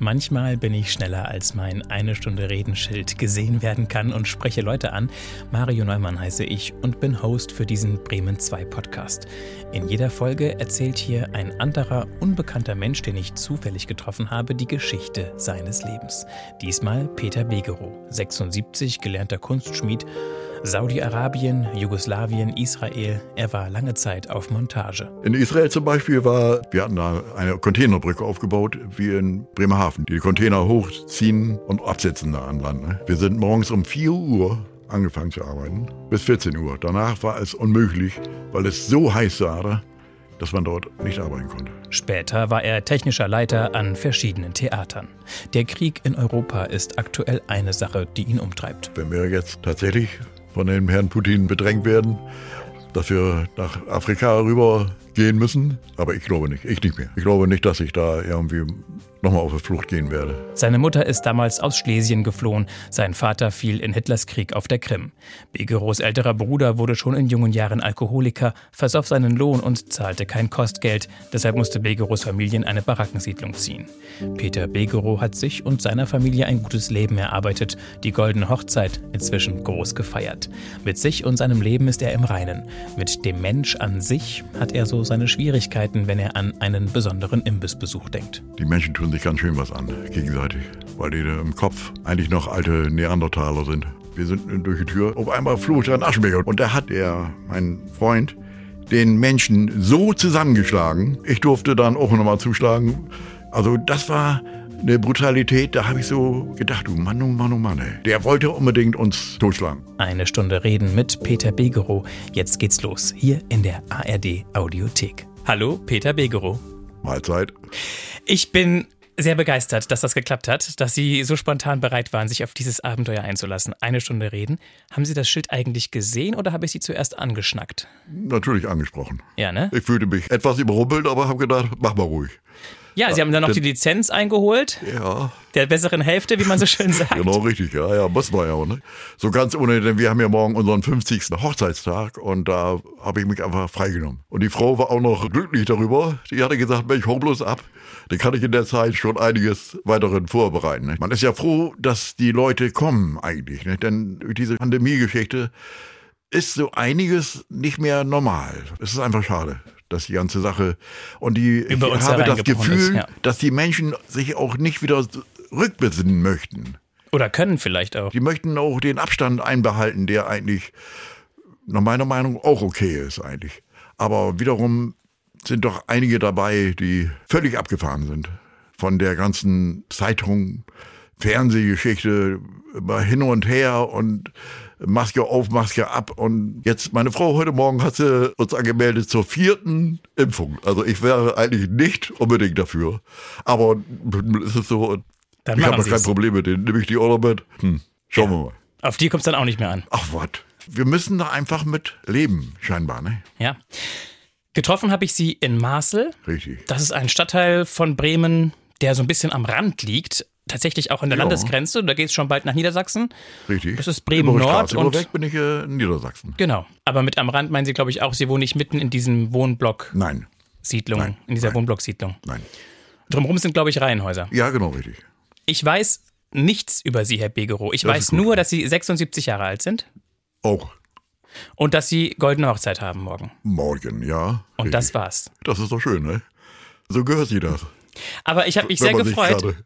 Manchmal bin ich schneller als mein eine Stunde Redenschild gesehen werden kann und spreche Leute an. Mario Neumann heiße ich und bin Host für diesen Bremen 2 Podcast. In jeder Folge erzählt hier ein anderer, unbekannter Mensch, den ich zufällig getroffen habe, die Geschichte seines Lebens. Diesmal Peter Begerow, 76, gelernter Kunstschmied Saudi-Arabien, Jugoslawien, Israel. Er war lange Zeit auf Montage. In Israel zum Beispiel war, wir hatten da eine Containerbrücke aufgebaut, wie in Bremerhaven. Die Container hochziehen und absetzen da an Land. Ne? Wir sind morgens um 4 Uhr angefangen zu arbeiten, bis 14 Uhr. Danach war es unmöglich, weil es so heiß war, dass man dort nicht arbeiten konnte. Später war er technischer Leiter an verschiedenen Theatern. Der Krieg in Europa ist aktuell eine Sache, die ihn umtreibt. Wenn wir jetzt tatsächlich von dem Herrn Putin bedrängt werden, dass wir nach Afrika rüber gehen müssen. Aber ich glaube nicht, ich nicht mehr. Ich glaube nicht, dass ich da irgendwie nochmal auf die Flucht gehen werde. Seine Mutter ist damals aus Schlesien geflohen. Sein Vater fiel in Hitlers Krieg auf der Krim. Begeros älterer Bruder wurde schon in jungen Jahren Alkoholiker, versoff seinen Lohn und zahlte kein Kostgeld. Deshalb musste Begeros Familie in eine Barackensiedlung ziehen. Peter Begero hat sich und seiner Familie ein gutes Leben erarbeitet, die goldene Hochzeit inzwischen groß gefeiert. Mit sich und seinem Leben ist er im Reinen. Mit dem Mensch an sich hat er so seine Schwierigkeiten, wenn er an einen besonderen Imbissbesuch denkt. Die Menschen tun sich ganz schön was an, gegenseitig, weil die im Kopf eigentlich noch alte Neandertaler sind. Wir sind durch die Tür, auf einmal flog ein Aschenbecher und da hat er, mein Freund, den Menschen so zusammengeschlagen. Ich durfte dann auch nochmal zuschlagen. Also das war eine Brutalität, da habe ich so gedacht, du Mann, oh Mann, oh Mann, ey. der wollte unbedingt uns totschlagen. Eine Stunde Reden mit Peter Begerow. Jetzt geht's los, hier in der ARD Audiothek. Hallo, Peter Begerow. Mahlzeit. Ich bin sehr begeistert, dass das geklappt hat, dass Sie so spontan bereit waren, sich auf dieses Abenteuer einzulassen. Eine Stunde reden. Haben Sie das Schild eigentlich gesehen oder habe ich Sie zuerst angeschnackt? Natürlich angesprochen. Ja, ne? Ich fühlte mich etwas überrumpelt, aber habe gedacht, mach mal ruhig. Ja, Sie haben dann noch die Lizenz eingeholt. Ja. Der besseren Hälfte, wie man so schön sagt. genau, richtig. Ja, ja, muss man ja auch. Ne? So ganz ohne, denn wir haben ja morgen unseren 50. Hochzeitstag und da habe ich mich einfach freigenommen. Und die Frau war auch noch glücklich darüber. Die hatte gesagt, Mensch, hau bloß ab. Dann kann ich in der Zeit schon einiges weiteren vorbereiten. Man ist ja froh, dass die Leute kommen eigentlich. Ne? Denn durch diese Pandemie-Geschichte ist so einiges nicht mehr normal. Es ist einfach schade dass die ganze Sache und die ich habe das Gefühl, ist, ja. dass die Menschen sich auch nicht wieder rückbesinnen möchten. Oder können vielleicht auch. Die möchten auch den Abstand einbehalten, der eigentlich nach meiner Meinung auch okay ist eigentlich. Aber wiederum sind doch einige dabei, die völlig abgefahren sind von der ganzen Zeitung, Fernsehgeschichte, immer hin und her und Maske auf, Maske ab. Und jetzt, meine Frau heute Morgen hat sie uns angemeldet zur vierten Impfung. Also ich wäre eigentlich nicht unbedingt dafür. Aber ist es so, Dann ich habe kein Problem mit denen. Nehme ich die auch noch mit? Hm, schauen ja. wir mal. Auf die kommt es dann auch nicht mehr an. Ach was. Wir müssen da einfach mit leben, scheinbar, ne? Ja. Getroffen habe ich sie in Marcel. Richtig. Das ist ein Stadtteil von Bremen, der so ein bisschen am Rand liegt tatsächlich auch an der ja. Landesgrenze. Da geht es schon bald nach Niedersachsen. Richtig. Das ist Bremen Nord. Und weg bin ich äh, in Niedersachsen. Genau. Aber mit am Rand meinen Sie, glaube ich, auch, Sie wohnen nicht mitten in diesem Wohnblock. Nein. Siedlung, Nein. in dieser Nein. Wohnblock-Siedlung. Nein. Drumherum sind, glaube ich, Reihenhäuser. Ja, genau, richtig. Ich weiß nichts über Sie, Herr Begerow. Ich das weiß nur, dass Sie 76 Jahre alt sind. Auch. Und dass Sie goldene Hochzeit haben morgen. Morgen, ja. Und richtig. das war's. Das ist doch schön, ne? So gehört sich das. Aber ich habe mich sehr gefreut.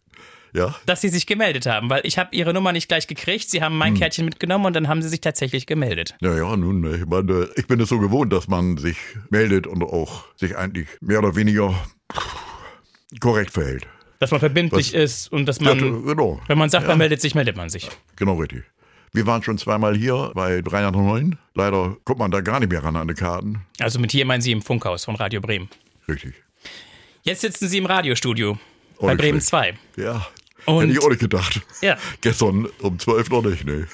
Ja. dass sie sich gemeldet haben, weil ich habe ihre Nummer nicht gleich gekriegt. Sie haben mein hm. Kärtchen mitgenommen und dann haben sie sich tatsächlich gemeldet. Ja, ja, nun, ich meine, ich bin es so gewohnt, dass man sich meldet und auch sich eigentlich mehr oder weniger korrekt verhält. Dass man verbindlich Was? ist und dass man, ja, genau. wenn man sagt, ja. man meldet sich, meldet man sich. Genau, richtig. Wir waren schon zweimal hier bei 309. Leider kommt man da gar nicht mehr ran an die Karten. Also mit hier meinen Sie im Funkhaus von Radio Bremen. Richtig. Jetzt sitzen Sie im Radiostudio bei Bremen 2. Ja, und Hätte ich auch nicht gedacht. Ja. Gestern um 12 noch nicht, nee.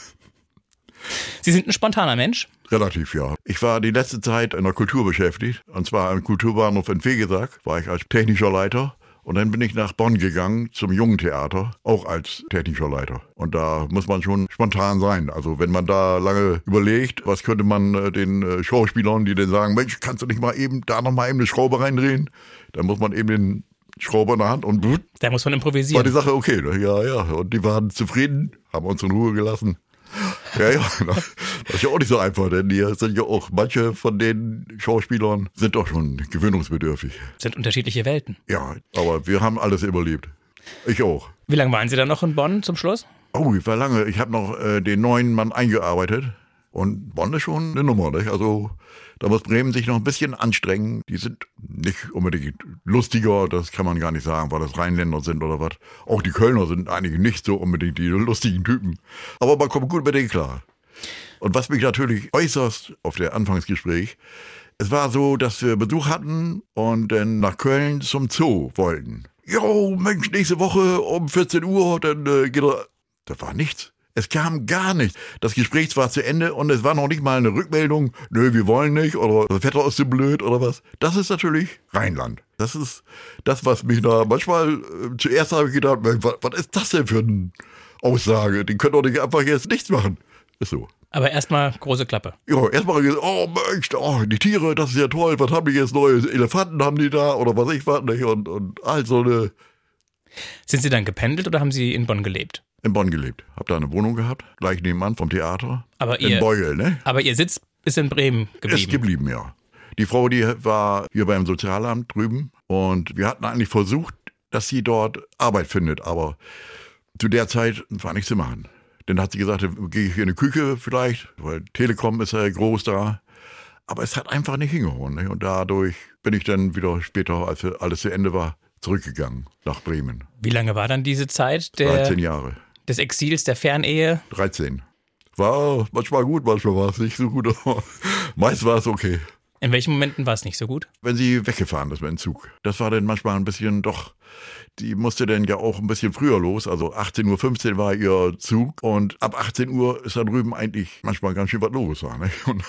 Sie sind ein spontaner Mensch? Relativ, ja. Ich war die letzte Zeit in der Kultur beschäftigt. Und zwar am Kulturbahnhof in Fegesack war ich als technischer Leiter. Und dann bin ich nach Bonn gegangen zum Jungen Theater, auch als technischer Leiter. Und da muss man schon spontan sein. Also wenn man da lange überlegt, was könnte man äh, den äh, Schauspielern, die dann sagen, Mensch, kannst du nicht mal eben da noch mal eben eine Schraube reindrehen? Dann muss man eben den Schraube in der Hand und Da muss man war die improvisieren. Sache okay. Ne? Ja, ja. Und die waren zufrieden, haben uns in Ruhe gelassen. Ja, ja, na, das ist ja auch nicht so einfach, denn die sind ja auch, manche von den Schauspielern sind doch schon gewöhnungsbedürftig. Sind unterschiedliche Welten. Ja, aber wir haben alles überlebt. Ich auch. Wie lange waren Sie dann noch in Bonn zum Schluss? Oh, ich war lange. Ich habe noch äh, den neuen Mann eingearbeitet. Und Bonn ist schon eine Nummer. Nicht? Also da muss Bremen sich noch ein bisschen anstrengen. Die sind nicht unbedingt lustiger, das kann man gar nicht sagen, weil das Rheinländer sind oder was. Auch die Kölner sind eigentlich nicht so unbedingt die lustigen Typen. Aber man kommt gut mit denen klar. Und was mich natürlich äußerst auf der Anfangsgespräch, es war so, dass wir Besuch hatten und dann nach Köln zum Zoo wollten. Jo, Mensch, nächste Woche um 14 Uhr, dann äh, geht er. Da war nichts. Es kam gar nichts. Das Gespräch war zu Ende und es war noch nicht mal eine Rückmeldung. Nö, wir wollen nicht oder das Wetter ist so blöd oder was. Das ist natürlich Rheinland. Das ist das, was mich da manchmal äh, zuerst habe ich gedacht, was, was ist das denn für eine Aussage? Die können doch nicht einfach jetzt nichts machen. Ist so. Aber erstmal große Klappe. Ja, erstmal gesagt, oh Mensch, oh, die Tiere, das ist ja toll, was haben die jetzt Neues? Elefanten haben die da oder was ich was nicht und, und all so eine Sind Sie dann gependelt oder haben Sie in Bonn gelebt? in Bonn gelebt. Hab da eine Wohnung gehabt, gleich nebenan vom Theater. Aber in ihr, Beugel, ne? aber Ihr Sitz ist in Bremen geblieben. Ist geblieben, ja. Die Frau, die war hier beim Sozialamt drüben und wir hatten eigentlich versucht, dass sie dort Arbeit findet, aber zu der Zeit war nichts zu machen. Dann hat sie gesagt, gehe ich hier in die Küche vielleicht, weil Telekom ist ja groß da. Aber es hat einfach nicht hingehauen. Ne? Und dadurch bin ich dann wieder später, als alles zu Ende war, zurückgegangen nach Bremen. Wie lange war dann diese Zeit der, 13 Jahre. des Exils, der Fernehe? 13. War manchmal gut, manchmal war es nicht so gut, aber meist war es okay. In welchen Momenten war es nicht so gut? Wenn sie weggefahren ist mit dem Zug. Das war dann manchmal ein bisschen doch, die musste dann ja auch ein bisschen früher los. Also 18.15 Uhr war ihr Zug und ab 18 Uhr ist da drüben eigentlich manchmal ganz schön was los. War, ne? Und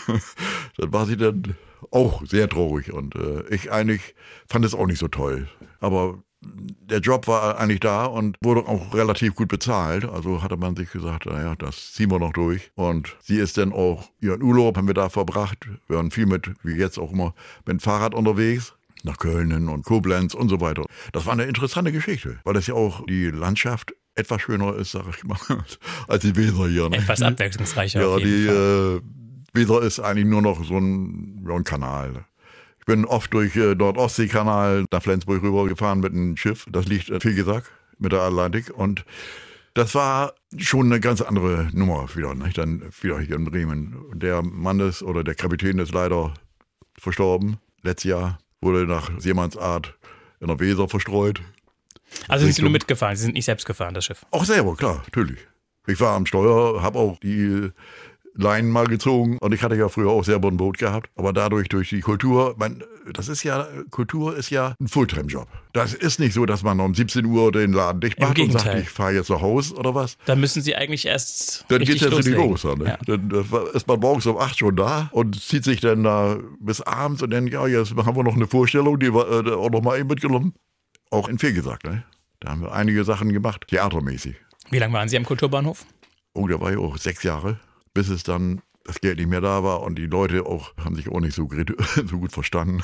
dann war sie dann auch sehr traurig und äh, ich eigentlich fand es auch nicht so toll. Aber der Job war eigentlich da und wurde auch relativ gut bezahlt. Also hatte man sich gesagt, naja, das ziehen wir noch durch. Und sie ist dann auch ihren Urlaub haben wir da verbracht. Wir waren viel mit, wie jetzt auch immer, mit dem Fahrrad unterwegs. Nach Köln und Koblenz und so weiter. Das war eine interessante Geschichte, weil das ja auch die Landschaft etwas schöner ist, sag ich mal, als die Weser hier. Ne? Etwas abwechslungsreicher Ja, die äh, Weser ist eigentlich nur noch so ein, ja, ein Kanal. Ich bin oft durch äh, Nord-Ostsee-Kanal nach Flensburg rübergefahren mit einem Schiff. Das liegt äh, Fegesack mit der Atlantik. Und das war schon eine ganz andere Nummer wieder. Nicht? Dann wieder hier in Bremen. Der Mann ist, oder der Kapitän ist leider verstorben. Letztes Jahr wurde nach Seemannsart in der Weser verstreut. Also sind Sie nur mitgefahren, Sie sind nicht selbst gefahren, das Schiff. Auch selber, klar, natürlich. Ich war am Steuer, habe auch die Leinen mal gezogen und ich hatte ja früher auch selber ein Boot gehabt. Aber dadurch, durch die Kultur, man, das ist ja, Kultur ist ja ein Fulltime-Job. Das ist nicht so, dass man um 17 Uhr den Laden dicht macht und sagt, ich fahre jetzt nach Haus oder was. Da müssen Sie eigentlich erst Dann richtig geht's jetzt nicht los. Dann, ne? Ja. dann äh, ist man morgens um 8 schon da und zieht sich dann da bis abends und dann, ja, jetzt haben wir noch eine Vorstellung, die wir äh, auch noch mal eben mitgenommen. Auch in Fehlgesagt, ne? Da haben wir einige Sachen gemacht, theatermäßig. Wie lange waren Sie am Kulturbahnhof? Oh, da war ich auch sechs Jahre, bis es dann das Geld nicht mehr da war und die Leute auch haben sich auch nicht so, so gut verstanden.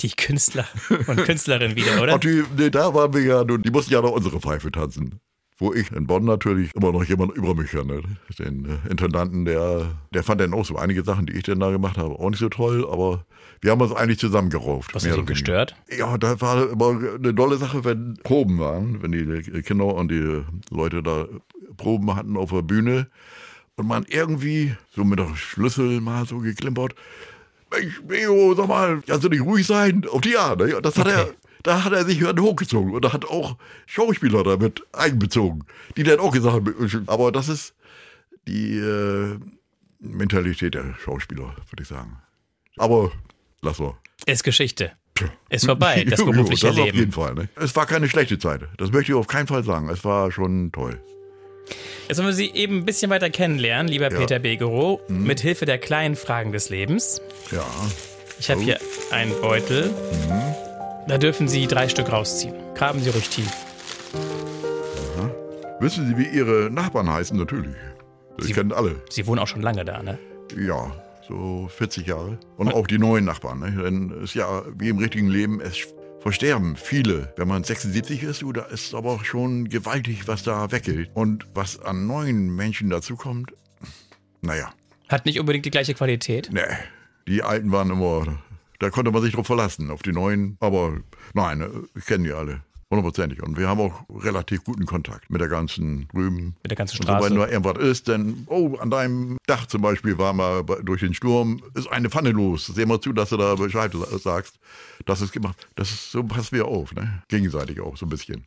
Die Künstler und Künstlerinnen wieder, oder? Die, nee, da waren wir ja, nun, die mussten ja noch unsere Pfeife tanzen. Wo ich in Bonn natürlich immer noch jemand über mich hatte. Den äh, Intendanten, der, der fand dann auch so einige Sachen, die ich dann da gemacht habe, auch nicht so toll, aber wir haben uns eigentlich zusammengerauft. Was hat ihn gestört? Ja, da war immer eine tolle Sache, wenn Proben waren, wenn die Kinder und die Leute da Proben hatten auf der Bühne und man irgendwie so mit der Schlüssel mal so geklimpert. Mensch, Meo, sag mal, kannst du nicht ruhig sein? Auf die Art. Ne? Das hat er, Okay. da hat er sich dann hochgezogen und da hat auch Schauspieler damit einbezogen, die dann auch gesagt haben, aber das ist die äh, Mentalität der Schauspieler, würde ich sagen. Aber lass mal. Ist Geschichte. Ist vorbei, das Jo, jo, berufliche das auf Leben. jeden Fall. Ne? Es war keine schlechte Zeit. Das möchte ich auf keinen Fall sagen. Es war schon toll. Jetzt wollen wir Sie eben ein bisschen weiter kennenlernen, lieber Ja. Mhm. Peter Begerow, mit Hilfe der kleinen Fragen des Lebens. Ja. Ich habe Oh. hier einen Beutel. Mhm. Da dürfen Sie drei Stück rausziehen. Graben Sie ruhig tief. Wissen Sie, wie Ihre Nachbarn heißen? Natürlich. Sie- kennen alle. Sie wohnen auch schon lange da, ne? Ja, so 40 Jahre. Und auch die neuen Nachbarn. Ne? Denn es ist ja wie im richtigen Leben, es versterben viele. Wenn man 76 ist, da ist aber schon gewaltig, was da weggeht. Und was an neuen Menschen dazukommt, naja. Hat nicht unbedingt die gleiche Qualität? Nee, die Alten waren immer, da konnte man sich drauf verlassen, auf die Neuen. Aber nein, ich kenne die alle. Hundertprozentig. Und wir haben auch relativ guten Kontakt mit der ganzen drüben. Mit der ganzen Straße. Wenn nur irgendwas ist, dann, oh, an deinem Dach zum Beispiel war mal durch den Sturm, ist eine Pfanne los. Seh mal zu, dass du da Bescheid sagst. Das ist gemacht. Das ist, so passen wir auf, ne? Gegenseitig auch, so ein bisschen.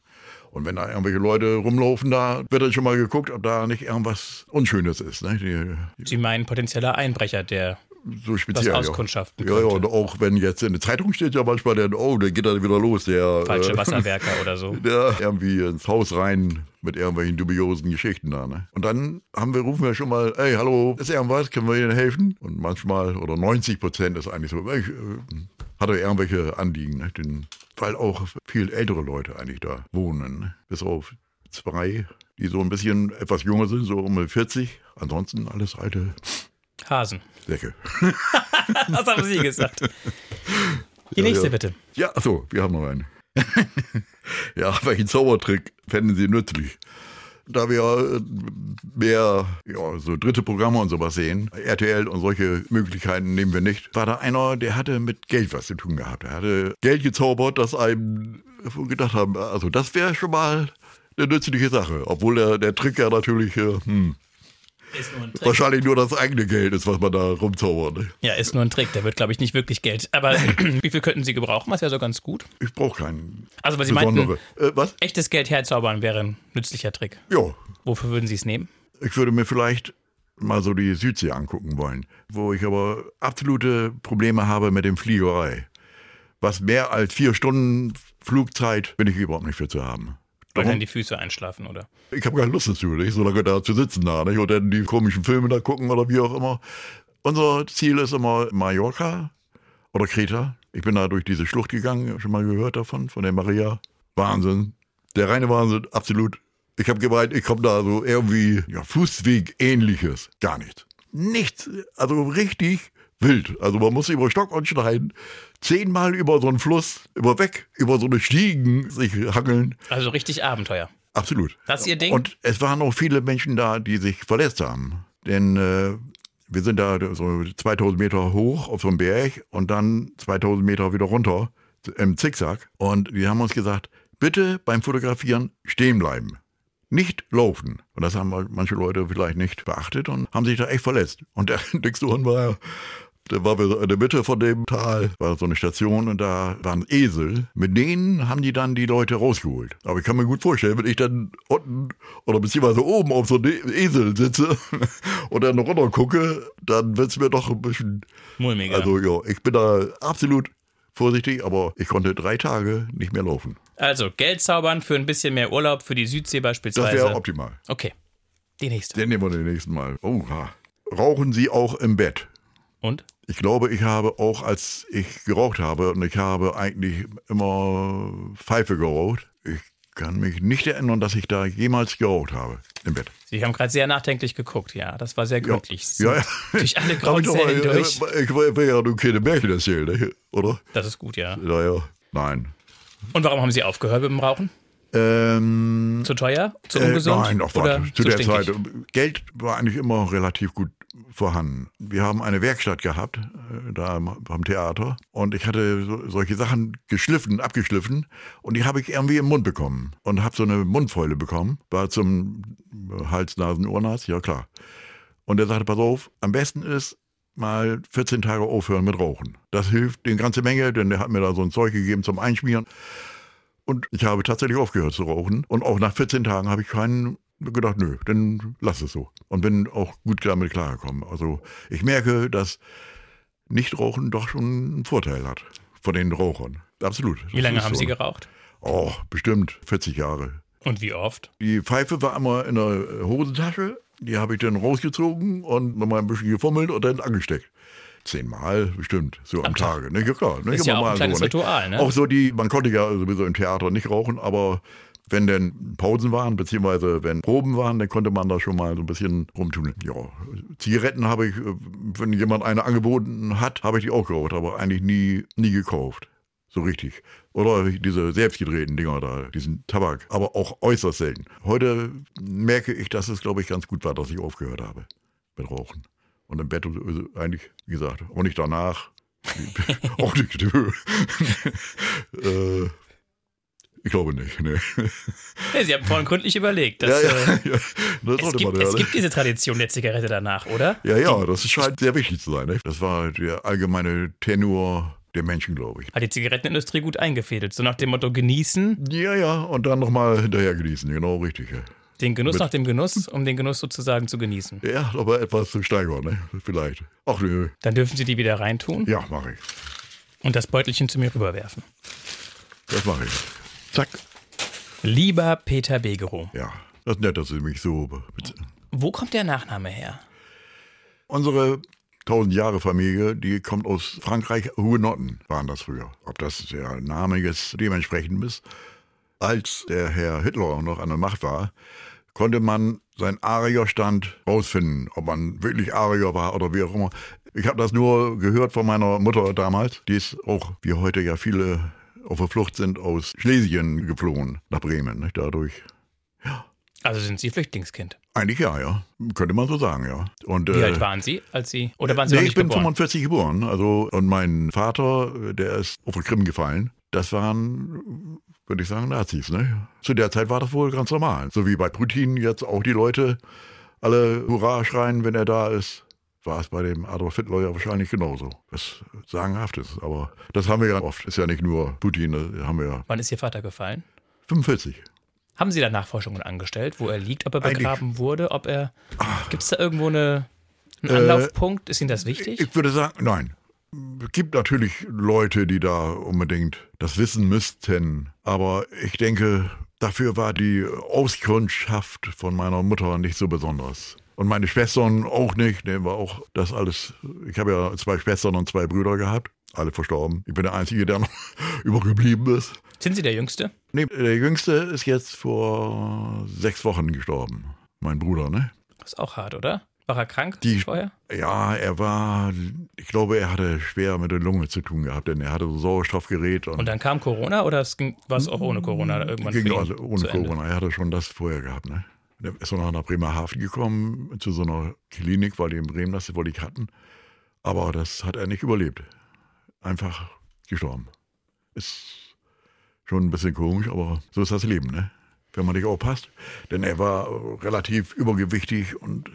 Und wenn da irgendwelche Leute rumlaufen, da wird dann schon mal geguckt, ob da nicht irgendwas Unschönes ist. Ne? Die, Sie meinen potenzieller Einbrecher, der so speziell. Das auskundschaften ja. ja, ja, und auch wenn jetzt in der Zeitung steht ja manchmal, der, oh, der geht dann wieder los, der. Falsche äh, Wasserwerker oder so. Der irgendwie ins Haus rein mit irgendwelchen dubiosen Geschichten da. Ne? Und dann haben wir, rufen wir schon mal, ey, hallo, ist irgendwas, können wir Ihnen helfen? Und manchmal, oder 90 Prozent ist eigentlich so, ich, äh, hat er irgendwelche Anliegen, ne? Den, weil auch viel ältere Leute eigentlich da wohnen. Ne? Bis auf zwei, die so ein bisschen etwas jünger sind, so um 40. Ansonsten alles alte Hasen. Säcke. das haben Sie gesagt. Die nächste ja. bitte. Ja, achso, wir haben noch einen. ja, welchen Zaubertrick fänden Sie nützlich? Da wir äh, mehr ja, so dritte Programme und sowas sehen, RTL und solche Möglichkeiten nehmen wir nicht, war da einer, der hatte mit Geld was zu tun gehabt. Er hatte Geld gezaubert, das einem gedacht haben, also das wäre schon mal eine nützliche Sache. Obwohl der, der Trick ja natürlich, äh, hm, nur Wahrscheinlich nur das eigene Geld ist, was man da rumzaubert. Ne? Ja, ist nur ein Trick. Der wird, glaube ich, nicht wirklich Geld. Aber wie viel könnten Sie gebrauchen? Was wäre so ganz gut? Ich brauche keinen. Also, weil Sie meinten, äh, was? echtes Geld herzaubern wäre ein nützlicher Trick. Ja. Wofür würden Sie es nehmen? Ich würde mir vielleicht mal so die Südsee angucken wollen, wo ich aber absolute Probleme habe mit dem Fliegerei. Was mehr als vier Stunden Flugzeit bin ich überhaupt nicht für zu haben. Weil dann die Füße einschlafen, oder? Ich habe keine Lust dazu, nicht? so lange da zu sitzen da, nicht? Und dann die komischen Filme da gucken oder wie auch immer. Unser Ziel ist immer Mallorca oder Kreta. Ich bin da durch diese Schlucht gegangen, schon mal gehört davon, von der Maria. Wahnsinn. Der reine Wahnsinn, absolut. Ich habe gemeint, ich komme da so irgendwie, ja, Fußweg-ähnliches. Gar nichts. Nichts. Also richtig wild. Also man muss über Stock und Stein zehnmal über so einen Fluss, über weg, über so eine Stiegen sich hangeln. Also richtig Abenteuer. Absolut. Das ist Ihr Ding? Und es waren auch viele Menschen da, die sich verletzt haben. Denn äh, wir sind da so 2000 Meter hoch auf so einem Berg und dann 2000 Meter wieder runter im Zickzack. Und die haben uns gesagt, bitte beim Fotografieren stehen bleiben. Nicht laufen. Und das haben manche Leute vielleicht nicht beachtet und haben sich da echt verletzt. Und der Dixon war da waren wir in der Mitte von dem Tal, war so eine Station und da waren Esel. Mit denen haben die dann die Leute rausgeholt. Aber ich kann mir gut vorstellen, wenn ich dann unten oder beziehungsweise oben auf so einem Esel sitze und dann runter gucke, dann wird es mir doch ein bisschen. Mulmiger. Also ja, ich bin da absolut vorsichtig, aber ich konnte drei Tage nicht mehr laufen. Also Geld zaubern für ein bisschen mehr Urlaub für die Südsee beispielsweise. Das wäre optimal. Okay. Die nächste. Den nehmen wir den nächsten Mal. Oh, Rauchen Sie auch im Bett? Und? Ich glaube, ich habe auch, als ich geraucht habe, und ich habe eigentlich immer Pfeife geraucht, ich kann mich nicht erinnern, dass ich da jemals geraucht habe im Bett. Sie haben gerade sehr nachdenklich geguckt, ja. Das war sehr gründlich. Ja, ja. Durch alle Grauzellen durch. Ich will ja nur keine Märchen erzählen, ne? oder? Das ist gut, ja. Naja, nein. Und warum haben Sie aufgehört mit dem Rauchen? Ähm, zu teuer? Zu ungesund? Äh, nein, doch, warte. Zu, zu der stinkig? Zeit. Geld war eigentlich immer relativ gut vorhanden. Wir haben eine Werkstatt gehabt, äh, da am Theater. Und ich hatte so, solche Sachen geschliffen, abgeschliffen. Und die habe ich irgendwie im Mund bekommen. Und habe so eine Mundfäule bekommen. War zum Hals, Nasen, Ohrenarzt, ja klar. Und er sagte, pass auf, am besten ist, mal 14 Tage aufhören mit Rauchen. Das hilft eine ganze Menge, denn der hat mir da so ein Zeug gegeben zum Einschmieren. Und ich habe tatsächlich aufgehört zu rauchen. Und auch nach 14 Tagen habe ich keinen gedacht, nö, dann lass es so. Und bin auch gut damit klargekommen. Also ich merke, dass Nichtrauchen doch schon einen Vorteil hat von den Rauchern. Absolut. Wie lange haben so. Sie geraucht? Oh, bestimmt 40 Jahre. Und wie oft? Die Pfeife war immer in der Hosentasche. Die habe ich dann rausgezogen und nochmal ein bisschen gefummelt und dann angesteckt. Zehnmal bestimmt, so am, am Tage. Ne? Ja, klar. Ne? Ist ja auch ein kleines so, ne? Ritual, ne? Auch so die, man konnte ja sowieso im Theater nicht rauchen, aber wenn denn Pausen waren, beziehungsweise wenn Proben waren, dann konnte man da schon mal so ein bisschen rumtun. Ja, Zigaretten habe ich, wenn jemand eine angeboten hat, habe ich die auch geraucht, aber eigentlich nie, nie gekauft. So richtig. Oder diese selbstgedrehten Dinger da, diesen Tabak. Aber auch äußerst selten. Heute merke ich, dass es, glaube ich, ganz gut war, dass ich aufgehört habe mit Rauchen. Und im Bett also eigentlich, wie gesagt, auch nicht danach. auch nicht. äh, ich glaube nicht. Nee. Ja, Sie haben vorhin gründlich überlegt. Dass, ja, ja, äh, ja. es, gibt, es gibt diese Tradition der Zigarette danach, oder? Ja, ja, das scheint sehr wichtig zu sein. Ne? Das war der allgemeine Tenor der Menschen, glaube ich. Hat die Zigarettenindustrie gut eingefädelt, so nach dem Motto genießen? Ja, ja, und dann nochmal hinterher genießen, genau richtig. Ja. Den Genuss Mit nach dem Genuss, um den Genuss sozusagen zu genießen. Ja, aber etwas zu steigern, ne? vielleicht. Ach nö. Dann dürfen Sie die wieder reintun? Ja, mache ich. Und das Beutelchen zu mir rüberwerfen. Das mache ich. Zack. Lieber Peter Begerow. Ja, das ist nett, dass Sie mich so. Wo kommt der Nachname her? Unsere 1000 Jahre Familie, die kommt aus Frankreich, Hugenotten waren das früher. Ob das der Name jetzt dementsprechend ist. Als der Herr Hitler noch an der Macht war, konnte man seinen Arierstand rausfinden, ob man wirklich Arier war oder wie auch immer. Ich habe das nur gehört von meiner Mutter damals, die ist auch, wie heute ja viele auf der Flucht sind, aus Schlesien geflohen nach Bremen. Nicht? Dadurch, ja. Also sind Sie Flüchtlingskind? Eigentlich ja, ja. Könnte man so sagen, ja. Und, Wie äh, alt waren Sie, als Sie, oder waren Sie nee, noch nicht ich bin geboren? 45 geboren. Also, und mein Vater, der ist auf der Krim gefallen. Das waren, würde ich sagen, Nazis. Ne? Zu der Zeit war das wohl ganz normal. So wie bei Putin jetzt auch die Leute alle Hurra schreien, wenn er da ist war es bei dem Adolf Hitler ja wahrscheinlich genauso. Das sagenhaftes. Aber das haben wir ja oft. Ist ja nicht nur Putin, das haben wir ja. Wann ist Ihr Vater gefallen? 45. Haben Sie da Nachforschungen angestellt, wo er liegt, ob er begraben Eigentlich, wurde, ob er. Gibt es da irgendwo eine, einen Anlaufpunkt? Ist Ihnen das wichtig? Ich würde sagen, nein. Es gibt natürlich Leute, die da unbedingt das wissen müssten. Aber ich denke, dafür war die Auskundschaft von meiner Mutter nicht so besonders. Und meine Schwestern auch nicht. Ne, war auch das alles. Ich habe ja zwei Schwestern und zwei Brüder gehabt. Alle verstorben. Ich bin der Einzige, der noch übergeblieben ist. Sind Sie der Jüngste? Nee, der Jüngste ist jetzt vor sechs Wochen gestorben. Mein Bruder, ne? Das ist auch hart, oder? War er krank Die, vorher? Ja, er war, ich glaube, er hatte schwer mit der Lunge zu tun gehabt, denn er hatte so Sauerstoffgerät. Und, und dann kam Corona oder war es auch ohne Corona irgendwann? Ging also ohne Corona. Er hatte schon das vorher gehabt, ne? Der ist noch nach Bremerhaven gekommen, zu so einer Klinik, weil die in Bremen das wohl nicht hatten. Aber das hat er nicht überlebt. Einfach gestorben. Ist schon ein bisschen komisch, aber so ist das Leben, ne? Wenn man nicht aufpasst. Denn er war relativ übergewichtig und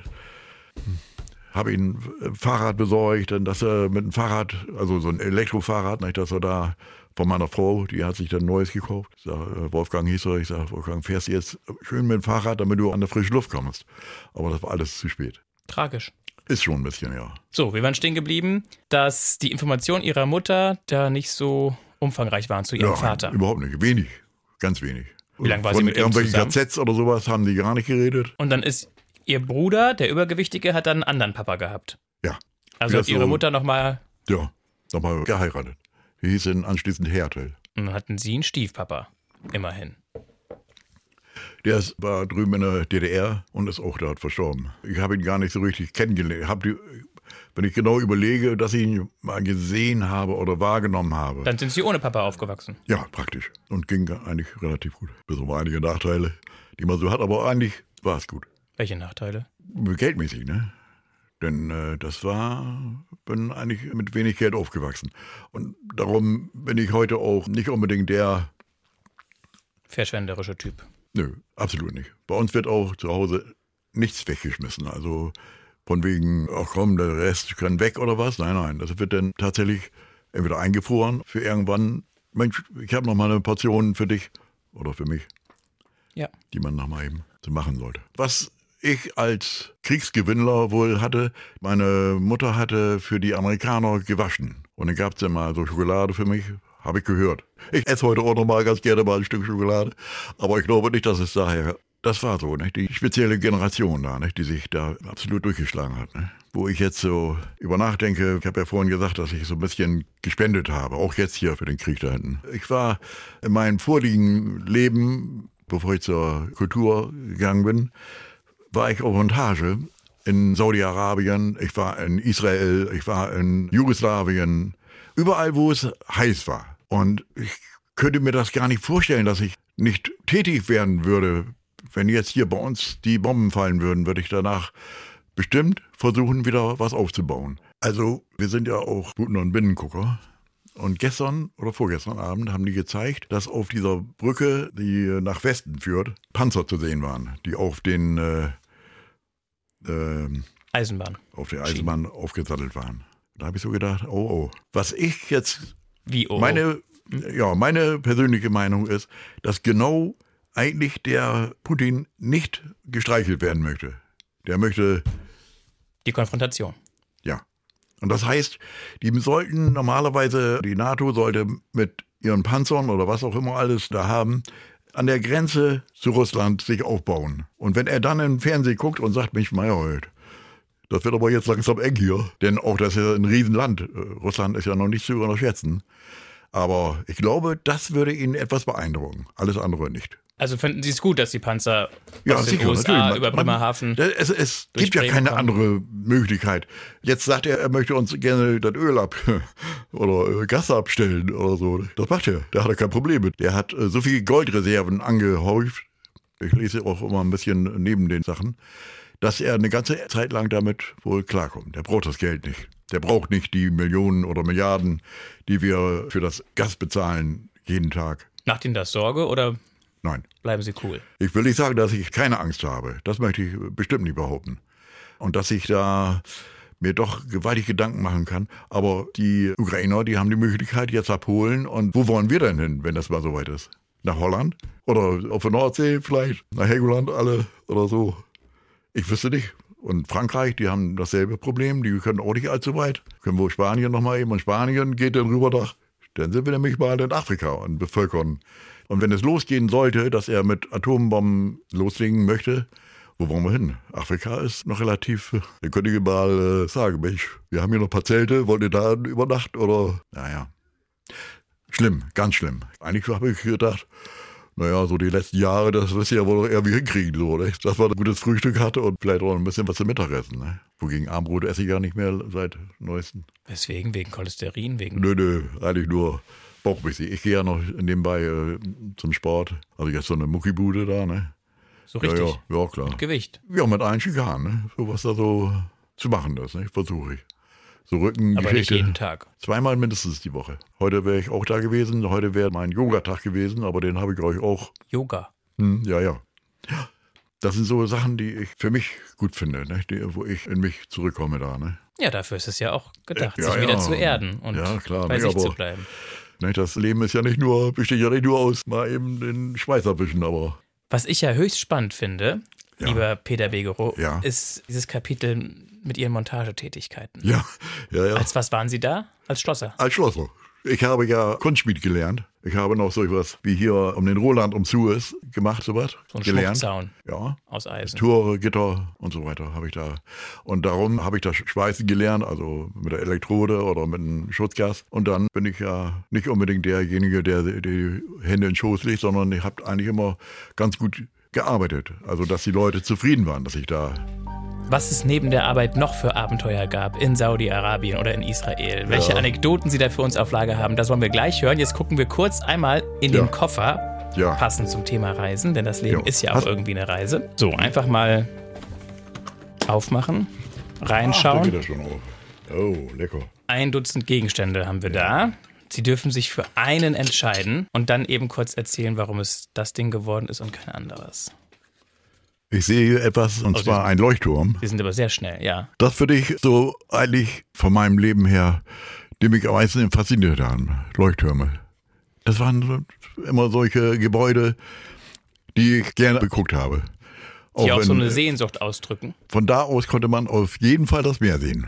hm, habe ihn Fahrrad besorgt, dass er mit dem Fahrrad, also so ein Elektrofahrrad, nicht, dass er da von meiner Frau, die hat sich dann neues gekauft. Ich sag, äh, Wolfgang hieß er, ich sage, Wolfgang, fährst du jetzt schön mit dem Fahrrad, damit du an der frische Luft kommst. Aber das war alles zu spät. Tragisch. Ist schon ein bisschen, ja. So, wir waren stehen geblieben, dass die Informationen ihrer Mutter da nicht so umfangreich waren zu ihrem ja, Vater. Überhaupt nicht, wenig, ganz wenig. Wie lange war Von sie mit ihm irgendwelchen KZs oder sowas haben die gar nicht geredet. Und dann ist ihr Bruder, der Übergewichtige, hat dann einen anderen Papa gehabt. Ja. Also hat ihre so, Mutter nochmal. Ja, nochmal geheiratet. Hieß dann anschließend dann hatten Sie einen Stiefpapa. Immerhin. Der war drüben in der DDR und ist auch dort verstorben. Ich habe ihn gar nicht so richtig kennengelernt. Hab die, wenn ich genau überlege, dass ich ihn mal gesehen habe oder wahrgenommen habe. Dann sind Sie ohne Papa aufgewachsen? Ja, praktisch. Und ging eigentlich relativ gut. Bis auf einige Nachteile, die man so hat, aber eigentlich war es gut. Welche Nachteile? Geldmäßig, ne? Denn äh, das war, bin eigentlich mit wenig Geld aufgewachsen. Und darum bin ich heute auch nicht unbedingt der verschwenderische Typ. Nö, absolut nicht. Bei uns wird auch zu Hause nichts weggeschmissen. Also von wegen, ach komm, der Rest kann weg oder was. Nein, nein, das wird dann tatsächlich entweder eingefroren für irgendwann. Mensch, ich habe noch mal eine Portion für dich oder für mich. Ja. Die man noch mal eben so machen sollte. Was ich als Kriegsgewinnler wohl hatte, meine Mutter hatte für die Amerikaner gewaschen. Und dann gab es immer so Schokolade für mich, habe ich gehört. Ich esse heute auch noch mal ganz gerne mal ein Stück Schokolade, aber ich glaube nicht, dass es daher das war so, nicht? die spezielle Generation da, nicht? die sich da absolut durchgeschlagen hat. Nicht? Wo ich jetzt so über nachdenke, ich habe ja vorhin gesagt, dass ich so ein bisschen gespendet habe, auch jetzt hier für den Krieg da hinten. Ich war in meinem vorigen Leben, bevor ich zur Kultur gegangen bin, war ich auf Montage in Saudi-Arabien, ich war in Israel, ich war in Jugoslawien, überall, wo es heiß war. Und ich könnte mir das gar nicht vorstellen, dass ich nicht tätig werden würde. Wenn jetzt hier bei uns die Bomben fallen würden, würde ich danach bestimmt versuchen, wieder was aufzubauen. Also, wir sind ja auch Guten- und Binnengucker. Und gestern oder vorgestern Abend haben die gezeigt, dass auf dieser Brücke, die nach Westen führt, Panzer zu sehen waren, die auf den äh, äh, Eisenbahn. auf der Eisenbahn aufgesattelt waren. Da habe ich so gedacht, oh oh. Was ich jetzt Wie oh. meine, ja, meine persönliche Meinung ist, dass genau eigentlich der Putin nicht gestreichelt werden möchte. Der möchte, Die Konfrontation. ja. Und das heißt, die sollten normalerweise, die NATO sollte mit ihren Panzern oder was auch immer alles da haben, an der Grenze zu Russland sich aufbauen. Und wenn er dann im Fernsehen guckt und sagt, Mensch, Meyerhold, das wird aber jetzt langsam eng hier. Denn auch das ist ja ein Riesenland. Äh, Russland ist ja noch nicht zu unterschätzen. Aber ich glaube, das würde ihn etwas beeindrucken. Alles andere nicht. Also finden Sie es gut, dass die Panzer Ja, aus sicher, USA natürlich. Man- über man- Bremerhaven. Da- Es, es gibt ja keine kommen. andere Möglichkeit. Jetzt sagt er, er möchte uns gerne das Öl ab oder äh, Gas abstellen oder so. Das macht er. Da hat er kein Problem mit. Der hat äh, so viele Goldreserven angehäuft. Ich lese auch immer ein bisschen neben den Sachen, dass er eine ganze Zeit lang damit wohl klarkommt. Der braucht das Geld nicht. Der braucht nicht die Millionen oder Milliarden, die wir für das Gas bezahlen jeden Tag. Macht Ihnen das Sorge oder Nein. bleiben Sie cool? Ich will nicht sagen, dass ich keine Angst habe. Das möchte ich bestimmt nicht behaupten. Und dass ich da mir doch gewaltig Gedanken machen kann. Aber die Ukrainer, die haben die Möglichkeit jetzt ab Polen. Und wo wollen wir denn hin, wenn das mal soweit ist? Nach Holland? Oder auf der Nordsee vielleicht? Nach Helgoland alle oder so? Ich wüsste nicht. Und Frankreich, die haben dasselbe Problem. Die können auch nicht allzu weit. Können wohl Spanien nochmal eben. Und Spanien geht dann rüber nach. Dann sind wir nämlich mal in Afrika und bevölkern. Und wenn es losgehen sollte, dass er mit Atombomben loslegen möchte, wo wollen wir hin? Afrika ist noch relativ, dann könnte ich mal äh, sagen, Mensch, wir haben hier noch ein paar Zelte, wollt ihr da übernachten oder? Naja. Schlimm, ganz schlimm. Eigentlich habe ich gedacht, naja, so die letzten Jahre, das wirst du ja wohl irgendwie hinkriegen, so, ne? dass man ein gutes Frühstück hatte und vielleicht auch ein bisschen was zum Mittagessen. Ne? Wogegen Armbrot esse ich ja nicht mehr seit neuestem. Weswegen? Wegen Cholesterin? Wegen Nö, nö, eigentlich nur bauchmäßig. Ich gehe ja noch nebenbei äh, zum Sport. Also jetzt so eine Muckibude da, ne? so richtig? Ja, ja, ja, klar. Gewicht. Ja, mit allen Schikanen, ne? So was da so zu machen ist, ne? Versuche ich. So Aber nicht Rückengeschichte. jeden Tag. Zweimal mindestens die Woche. Heute wäre ich auch da gewesen. Heute wäre mein Yogatag gewesen, aber den habe ich euch auch. Yoga. Hm, ja, ja. Das sind so Sachen, die ich für mich gut finde, ne? die, wo ich in mich zurückkomme da. Ne? Ja, dafür ist es ja auch gedacht, Ja, sich wieder ja. zu erden und Ja, klar, bei nee, sich zu bleiben. Ne, Das Leben ist ja nicht nur, besteht ja nicht nur aus mal eben den Schweiß abwischen, aber Was ich ja höchst spannend finde, Ja. lieber Peter Begerow, Ja. ist dieses Kapitel mit Ihren Montagetätigkeiten. ja, ja, ja. Als was waren Sie da? Als Schlosser. Als Schlosser. Ich habe ja Kunstschmied gelernt. Ich habe noch so etwas wie hier um den Roland um Suez gemacht, sowas. So ein gelernt. Schmuckzaun Ja. aus Eisen. Tore, Gitter und so weiter habe ich da. Und darum habe ich das Schweißen gelernt, also mit der Elektrode oder mit einem Schutzgas. Und dann bin ich ja nicht unbedingt derjenige, der die Hände in den Schoß legt, sondern ich habe eigentlich immer ganz gut gearbeitet. Also, dass die Leute zufrieden waren, dass ich da Was es neben der Arbeit noch für Abenteuer gab in Saudi-Arabien oder in Israel, welche Ja. Anekdoten Sie da für uns auf Lager haben, das wollen wir gleich hören. Jetzt gucken wir kurz einmal in Ja. den Koffer, Ja. passend zum Thema Reisen, denn das Leben ist ja auch Hast- irgendwie eine Reise. So, einfach mal aufmachen, Ach, reinschauen. schon auf. Oh, lecker. Ein Dutzend Gegenstände haben wir da. Sie dürfen sich für einen entscheiden und dann eben kurz erzählen, warum es das Ding geworden ist und kein anderes. Ich sehe hier etwas, und Oh, zwar ein Leuchtturm. Wir sind aber sehr schnell, ja. Das würde ich so eigentlich von meinem Leben her, die mich am meisten fasziniert haben. Leuchttürme. Das waren so- immer solche Gebäude, die ich gerne geguckt habe. Die auch so in- eine Sehnsucht ausdrücken. Von da aus konnte man auf jeden Fall das Meer sehen.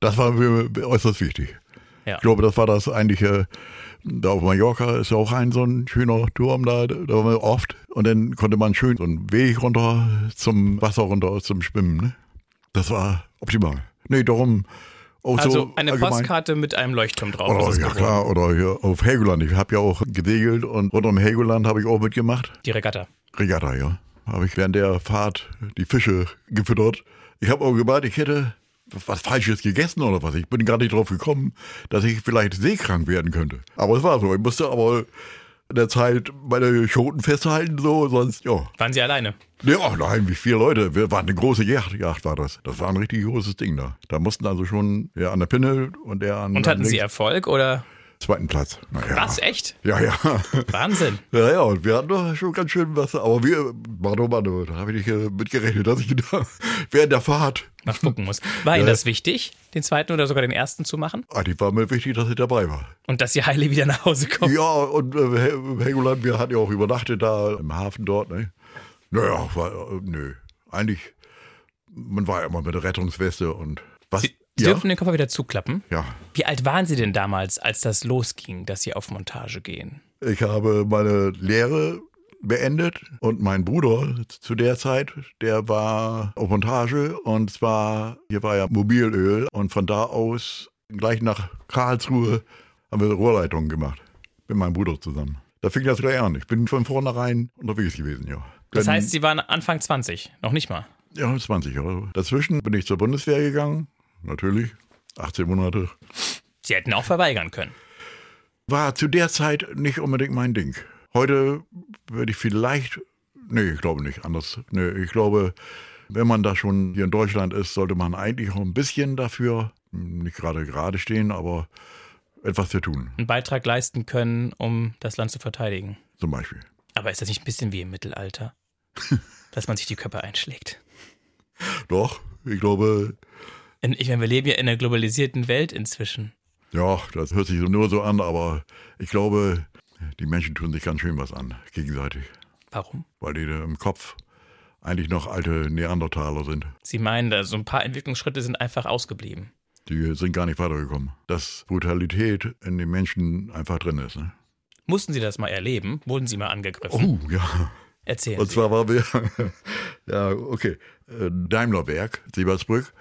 Das war mir äußerst wichtig. Ja. Ich glaube, das war das eigentliche. Da auf Mallorca ist ja auch ein so ein schöner Turm da, da waren wir oft. Und dann konnte man schön so einen Weg runter zum Wasser runter zum Schwimmen. Ne? Das war optimal. Nee, darum Also so eine allgemein. Postkarte mit einem Leuchtturm drauf. Oh, ist es ja klar, oder hier auf Helgoland. Ich habe ja auch gesegelt und rund um Helgoland habe ich auch mitgemacht. Die Regatta. Regatta, ja. Habe ich während der Fahrt die Fische gefüttert. Ich habe auch gemeint, ich hätte was Falsches gegessen oder was. Ich bin gar nicht drauf gekommen, dass ich vielleicht seekrank werden könnte. Aber es war so. Ich musste aber in der Zeit meine Schoten festhalten, so, sonst, ja. Waren Sie alleine? Ja, nein, wie viele Leute. Wir waren eine große Yacht, Yacht war das. Das war ein richtig großes Ding da. Da mussten also schon, ja, an der Pinne und der an. Und hatten Sie Erfolg oder? Zweiten Platz. Naja. Was, echt? Ja, ja. Wahnsinn. Ja, ja, und wir hatten doch schon ganz schön was. Aber wir, Mann, oh Mann, da habe ich nicht äh, mitgerechnet, dass ich da während der Fahrt nach gucken muss. War Ihnen das wichtig, den zweiten oder sogar den ersten zu machen? Ah, die war mir wichtig, dass ich dabei war. Und dass Sie heile wieder nach Hause kommen. Ja, und äh, Helgoland, wir hatten ja auch übernachtet da im Hafen dort, ne? Naja, war, äh, nö. Eigentlich, man war ja immer mit der Rettungsweste und was. Sie, Sie ja? dürfen den Koffer wieder zuklappen. Ja. Wie alt waren Sie denn damals, als das losging, dass Sie auf Montage gehen? Ich habe meine Lehre beendet und mein Bruder zu der Zeit, der war auf Montage und zwar, hier war ja Mobilöl und von da aus gleich nach Karlsruhe haben wir Rohrleitungen gemacht mit meinem Bruder zusammen. Da fing das gleich an. Ich bin von vornherein unterwegs gewesen, ja. Das heißt, Sie waren Anfang 20, noch nicht mal? Ja, 20 Jahre. Dazwischen bin ich zur Bundeswehr gegangen, natürlich, 18 Monate. Sie hätten auch verweigern können. War zu der Zeit nicht unbedingt mein Ding. Heute würde ich vielleicht, nee, ich glaube nicht anders. Nee, ich glaube, wenn man da schon hier in Deutschland ist, sollte man eigentlich auch ein bisschen dafür, nicht gerade gerade stehen, aber etwas zu tun. Einen Beitrag leisten können, um das Land zu verteidigen. Zum Beispiel. Aber ist das nicht ein bisschen wie im Mittelalter? dass man sich die Köpfe einschlägt. Doch, ich glaube. In, ich meine, wir leben ja in einer globalisierten Welt inzwischen. Ja, das hört sich nur so an, aber ich glaube, die Menschen tun sich ganz schön was an, gegenseitig. Warum? Weil die im Kopf eigentlich noch alte Neandertaler sind. Sie meinen, da so ein paar Entwicklungsschritte sind einfach ausgeblieben. Die sind gar nicht weitergekommen. Dass Brutalität in den Menschen einfach drin ist. Ne? Mussten Sie das mal erleben? Wurden Sie mal angegriffen? Oh, ja. Erzählen Und zwar waren wir, ja, okay, äh, Daimlerwerk, Siebersbrück.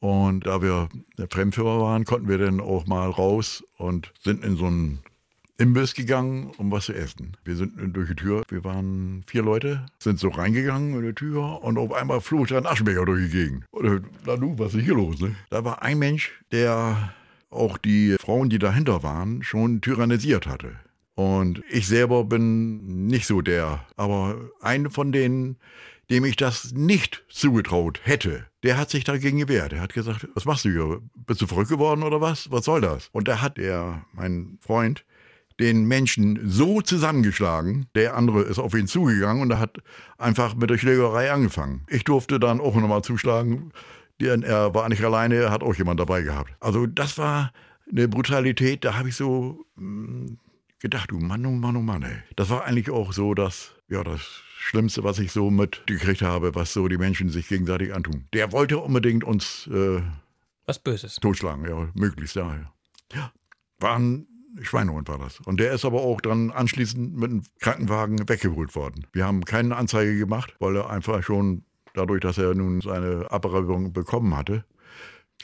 Und da wir Fremdführer waren, konnten wir dann auch mal raus und sind in so einen Imbiss gegangen, um was zu essen. Wir sind durch die Tür, wir waren vier Leute, sind so reingegangen in die Tür und auf einmal flog da ein Aschenbecher durch die Gegend. Und na du, was ist hier los? Ne? Da war ein Mensch, der auch die Frauen, die dahinter waren, schon tyrannisiert hatte. Und ich selber bin nicht so der, aber ein von denen, dem ich das nicht zugetraut hätte, der hat sich dagegen gewehrt. Er hat gesagt, was machst du hier? Bist du verrückt geworden oder was? Was soll das? Und da hat er, mein Freund, den Menschen so zusammengeschlagen. Der andere ist auf ihn zugegangen und er hat einfach mit der Schlägerei angefangen. Ich durfte dann auch nochmal zuschlagen. Er war nicht alleine, er hat auch jemand dabei gehabt. Also das war eine Brutalität, da habe ich so hm, gedacht, du Mann, oh Mann, oh Mann, ey. Das war eigentlich auch so das, ja, das Schlimmste, was ich so mitgekriegt habe, was so die Menschen sich gegenseitig antun. Der wollte unbedingt uns äh, was Böses totschlagen, ja, möglichst, ja. Ja, waren Schweinehund war das. Und der ist aber auch dann anschließend mit einem Krankenwagen weggebrüht worden. Wir haben keine Anzeige gemacht, weil er einfach schon dadurch, dass er nun seine Abreibung bekommen hatte,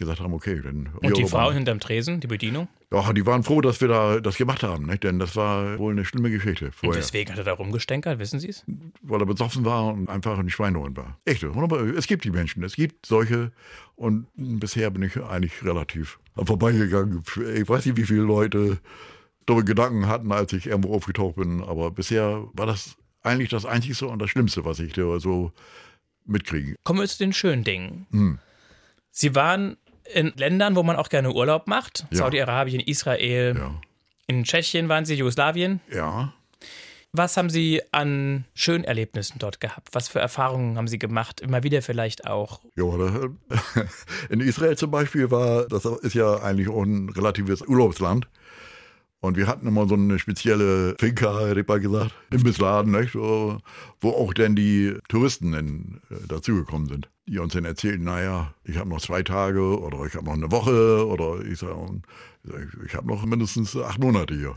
gesagt haben, okay, dann. Und die Frau hinterm Tresen, die Bedienung? Ja, die waren froh, dass wir da das gemacht haben, nicht? denn das war wohl eine schlimme Geschichte vorher. Und weswegen hat er da rumgestänkert, wissen Sie es? Weil er besoffen war und einfach ein Schweinehund war. Echt, es gibt die Menschen, es gibt solche und bisher bin ich eigentlich relativ vorbeigegangen. Ich weiß nicht, wie viele Leute dumme Gedanken hatten, als ich irgendwo aufgetaucht bin, aber bisher war das eigentlich das Einzige und das Schlimmste, was ich da so mitkriege. Kommen wir zu den schönen Dingen. Hm. Sie waren in Ländern, wo man auch gerne Urlaub macht. Ja. Saudi-Arabien, Israel. Ja. In Tschechien waren Sie, Jugoslawien. Ja. Was haben Sie an schönen Erlebnissen dort gehabt? Was für Erfahrungen haben Sie gemacht? Immer wieder vielleicht auch? Ja, in Israel zum Beispiel war, das ist ja eigentlich auch ein relatives Urlaubsland. Und wir hatten immer so eine spezielle Finca, hätte ich mal gesagt, Imbissladen, nicht? wo auch dann die Touristen dann, äh, dazugekommen sind, die uns dann erzählten, naja, ich habe noch zwei Tage oder ich habe noch eine Woche oder ich sage, ich habe noch mindestens acht Monate hier.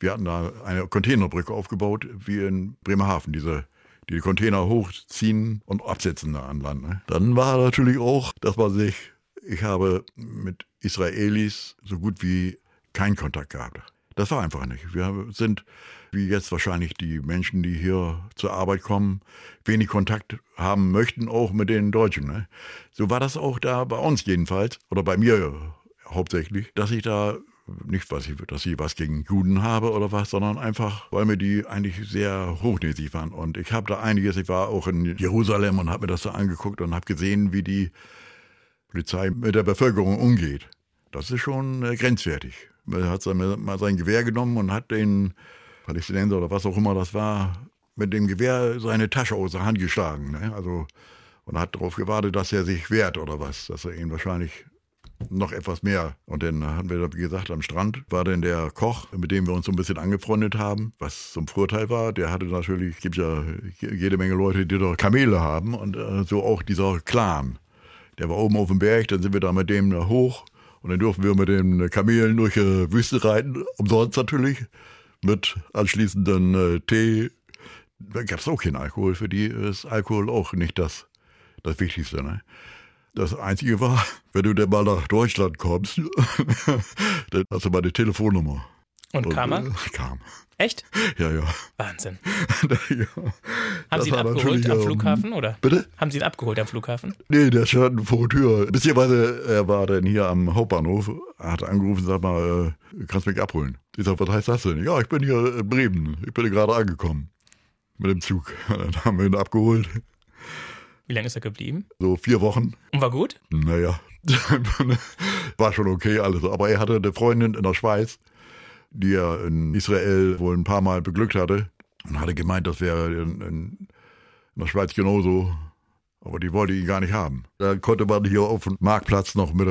Wir hatten da eine Containerbrücke aufgebaut, wie in Bremerhaven, diese die, die Container hochziehen und absetzen da an Land. Ne? Dann war natürlich auch, dass man sich, ich habe mit Israelis so gut wie keinen Kontakt gehabt. Das war einfach nicht. Wir sind, wie jetzt wahrscheinlich die Menschen, die hier zur Arbeit kommen, wenig Kontakt haben möchten, auch mit den Deutschen. Ne? So war das auch da bei uns jedenfalls, oder bei mir hauptsächlich, dass ich da nicht, was ich, dass ich was gegen Juden habe oder was, sondern einfach, weil mir die eigentlich sehr hochnäsig waren. Und ich habe da einiges, ich war auch in Jerusalem und habe mir das so angeguckt und habe gesehen, wie die Polizei mit der Bevölkerung umgeht. Das ist schon äh, grenzwertig. Er hat mal sein Gewehr genommen und hat den Palästinenser oder was auch immer das war, mit dem Gewehr seine Tasche aus der Hand geschlagen. Ne? Also, und hat darauf gewartet, dass er sich wehrt oder was, dass er ihn wahrscheinlich noch etwas mehr. Und dann hatten wir, wie gesagt, am Strand war dann der Koch, mit dem wir uns so ein bisschen angefreundet haben, was zum Vorteil war. Der hatte natürlich, gibt ja jede Menge Leute, die doch Kamele haben und äh, so auch dieser Clan. Der war oben auf dem Berg, dann sind wir da mit dem da hoch und dann durften wir mit den Kamelen durch die Wüste reiten, umsonst natürlich, mit anschließenden äh, Tee. Da gab es auch keinen Alkohol, für die ist Alkohol auch nicht das, das Wichtigste. Ne? Das Einzige war, wenn du denn mal nach Deutschland kommst, dann hast du meine Telefonnummer. Und, Und kam er? Äh, kam. Echt? Ja, ja. Wahnsinn. ja. Haben Sie ihn abgeholt am Flughafen, oder? Bitte? Haben Sie ihn abgeholt am Flughafen? Nee, der stand vor der Tür. Beziehungsweise er war dann hier am Hauptbahnhof, hat angerufen und sagt mal, äh, kannst mich abholen. Ich sag, was heißt das denn? Ja, ich bin hier in Bremen. Ich bin gerade angekommen. Mit dem Zug. Dann haben wir ihn abgeholt. Wie lange ist er geblieben? So vier Wochen. Und war gut? Naja, war schon okay alles. Aber er hatte eine Freundin in der Schweiz, die er in Israel wohl ein paar Mal beglückt hatte. Und hatte gemeint, das wäre in, in, der Schweiz genauso. Aber die wollte ihn gar nicht haben. Da konnte man hier auf dem Marktplatz noch mit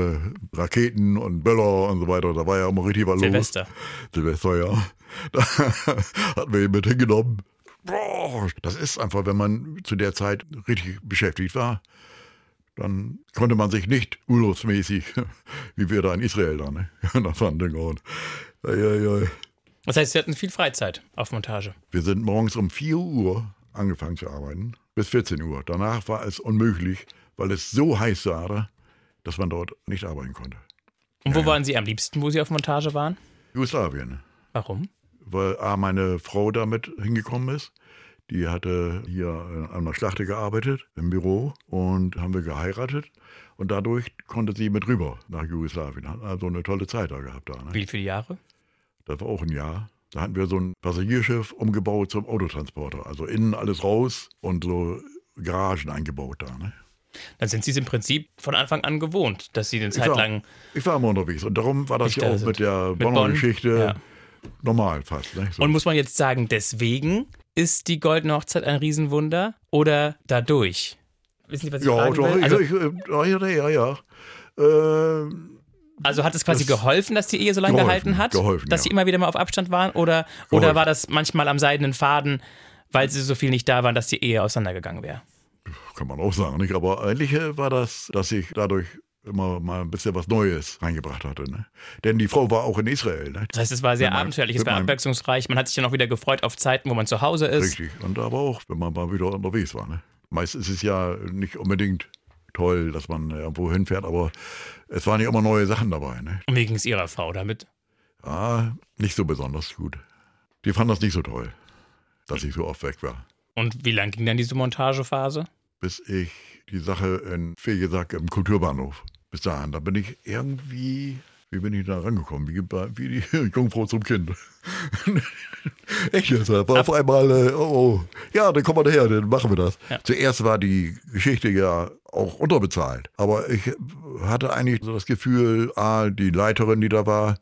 Raketen und Böller und so weiter. Da war ja immer richtig was Silvester. los. Silvester. Silvester, ja. Da hatten wir ihn mit hingenommen boah, das ist einfach, wenn man zu der Zeit richtig beschäftigt war, dann konnte man sich nicht urlaubsmäßig, wie wir da in Israel da, ne? nach Vandengaard. Ja, ja, ja. Das heißt, Sie hatten viel Freizeit auf Montage? Wir sind morgens um 4 Uhr angefangen zu arbeiten, bis 14 Uhr. Danach war es unmöglich, weil es so heiß war, dass man dort nicht arbeiten konnte. Und wo ja, waren Sie am liebsten, wo Sie auf Montage waren? Jugoslawien. Warum? weil A, meine Frau damit hingekommen ist. Die hatte hier an einer Schlachte gearbeitet im Büro und haben wir geheiratet. Und dadurch konnte sie mit rüber nach Jugoslawien. Hat also eine tolle Zeit da gehabt. Da, ne? Wie viele Jahre? Das war auch ein Jahr. Da hatten wir so ein Passagierschiff umgebaut zum Autotransporter. Also innen alles raus und so Garagen eingebaut da. Ne? Dann sind Sie es im Prinzip von Anfang an gewohnt, dass Sie eine Zeit ich war, lang. Ich war immer unterwegs und darum war das ja auch mit der Bonner Bonn, Geschichte. Ja normal fast. Ne? So. Und muss man jetzt sagen, deswegen ist die Goldene Hochzeit ein Riesenwunder oder dadurch? Wissen Sie, was ich ja, fragen doch, will? Also, ich, ja, ja, ja. Äh, also hat es quasi das geholfen, dass die Ehe so lange geholfen, gehalten hat? Geholfen, dass ja. sie immer wieder mal auf Abstand waren? Oder, oder war das manchmal am seidenen Faden, weil sie so viel nicht da waren, dass die Ehe auseinandergegangen wäre? Kann man auch sagen, nicht? Aber eigentlich äh, war das, dass ich dadurch immer mal ein bisschen was Neues reingebracht hatte. Ne? Denn die Frau war auch in Israel. Ne? Das heißt, es war sehr mein, abenteuerlich, es war abwechslungsreich. Man hat sich ja noch wieder gefreut auf Zeiten, wo man zu Hause ist. Richtig. Und aber auch, wenn man mal wieder unterwegs war. Ne? Meist ist es ja nicht unbedingt toll, dass man irgendwo hinfährt, aber es waren ja immer neue Sachen dabei. Ne? Und wie ging es Ihrer Frau damit? Ja, nicht so besonders gut. Die fand das nicht so toll, dass ich so oft weg war. Und wie lang ging dann diese Montagephase? Bis ich die Sache in Fegesack im Kulturbahnhof bis dahin. Da bin ich irgendwie, wie bin ich da rangekommen? Wie, wie die Jungfrau zum Kind. Echt jetzt, war auf einmal, äh, oh, oh, ja, dann kommen wir daher, dann machen wir das. Ja. Zuerst war die Geschichte ja auch unterbezahlt. Aber ich hatte eigentlich so das Gefühl, ah, die Leiterin, die da war,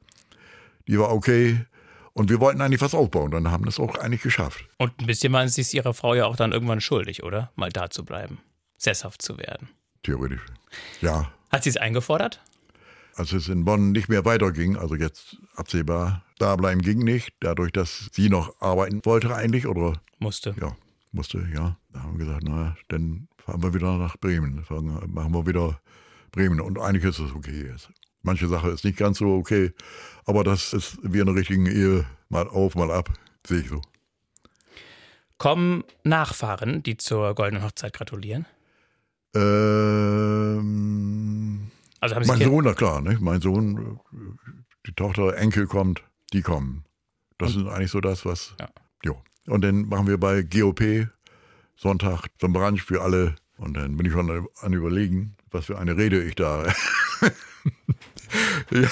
die war okay. Und wir wollten eigentlich was aufbauen, dann haben das auch eigentlich geschafft. Und ein bisschen meinen Sie es Ihrer Frau ja auch dann irgendwann schuldig, oder? Mal da zu bleiben, sesshaft zu werden. Theoretisch. Ja. Hat sie es eingefordert? Als es in Bonn nicht mehr weiterging, also jetzt absehbar, da bleiben ging nicht, dadurch, dass sie noch arbeiten wollte eigentlich oder musste. Ja, musste, ja. Da haben wir gesagt, naja, dann fahren wir wieder nach Bremen, machen wir wieder Bremen und eigentlich ist es okay jetzt. Manche Sache ist nicht ganz so okay, aber das ist wie in einer richtigen Ehe, mal auf, mal ab, sehe ich so. Kommen Nachfahren, die zur Goldenen Hochzeit gratulieren? Ähm, also haben Sie mein Sohn, na klar, ne? mein Sohn, die Tochter, Enkel kommt, die kommen. Das ist eigentlich so das, was. Ja. Jo. Und dann machen wir bei GOP Sonntag so ein Brunch für alle. Und dann bin ich schon an überlegen, was für eine Rede ich da. ja,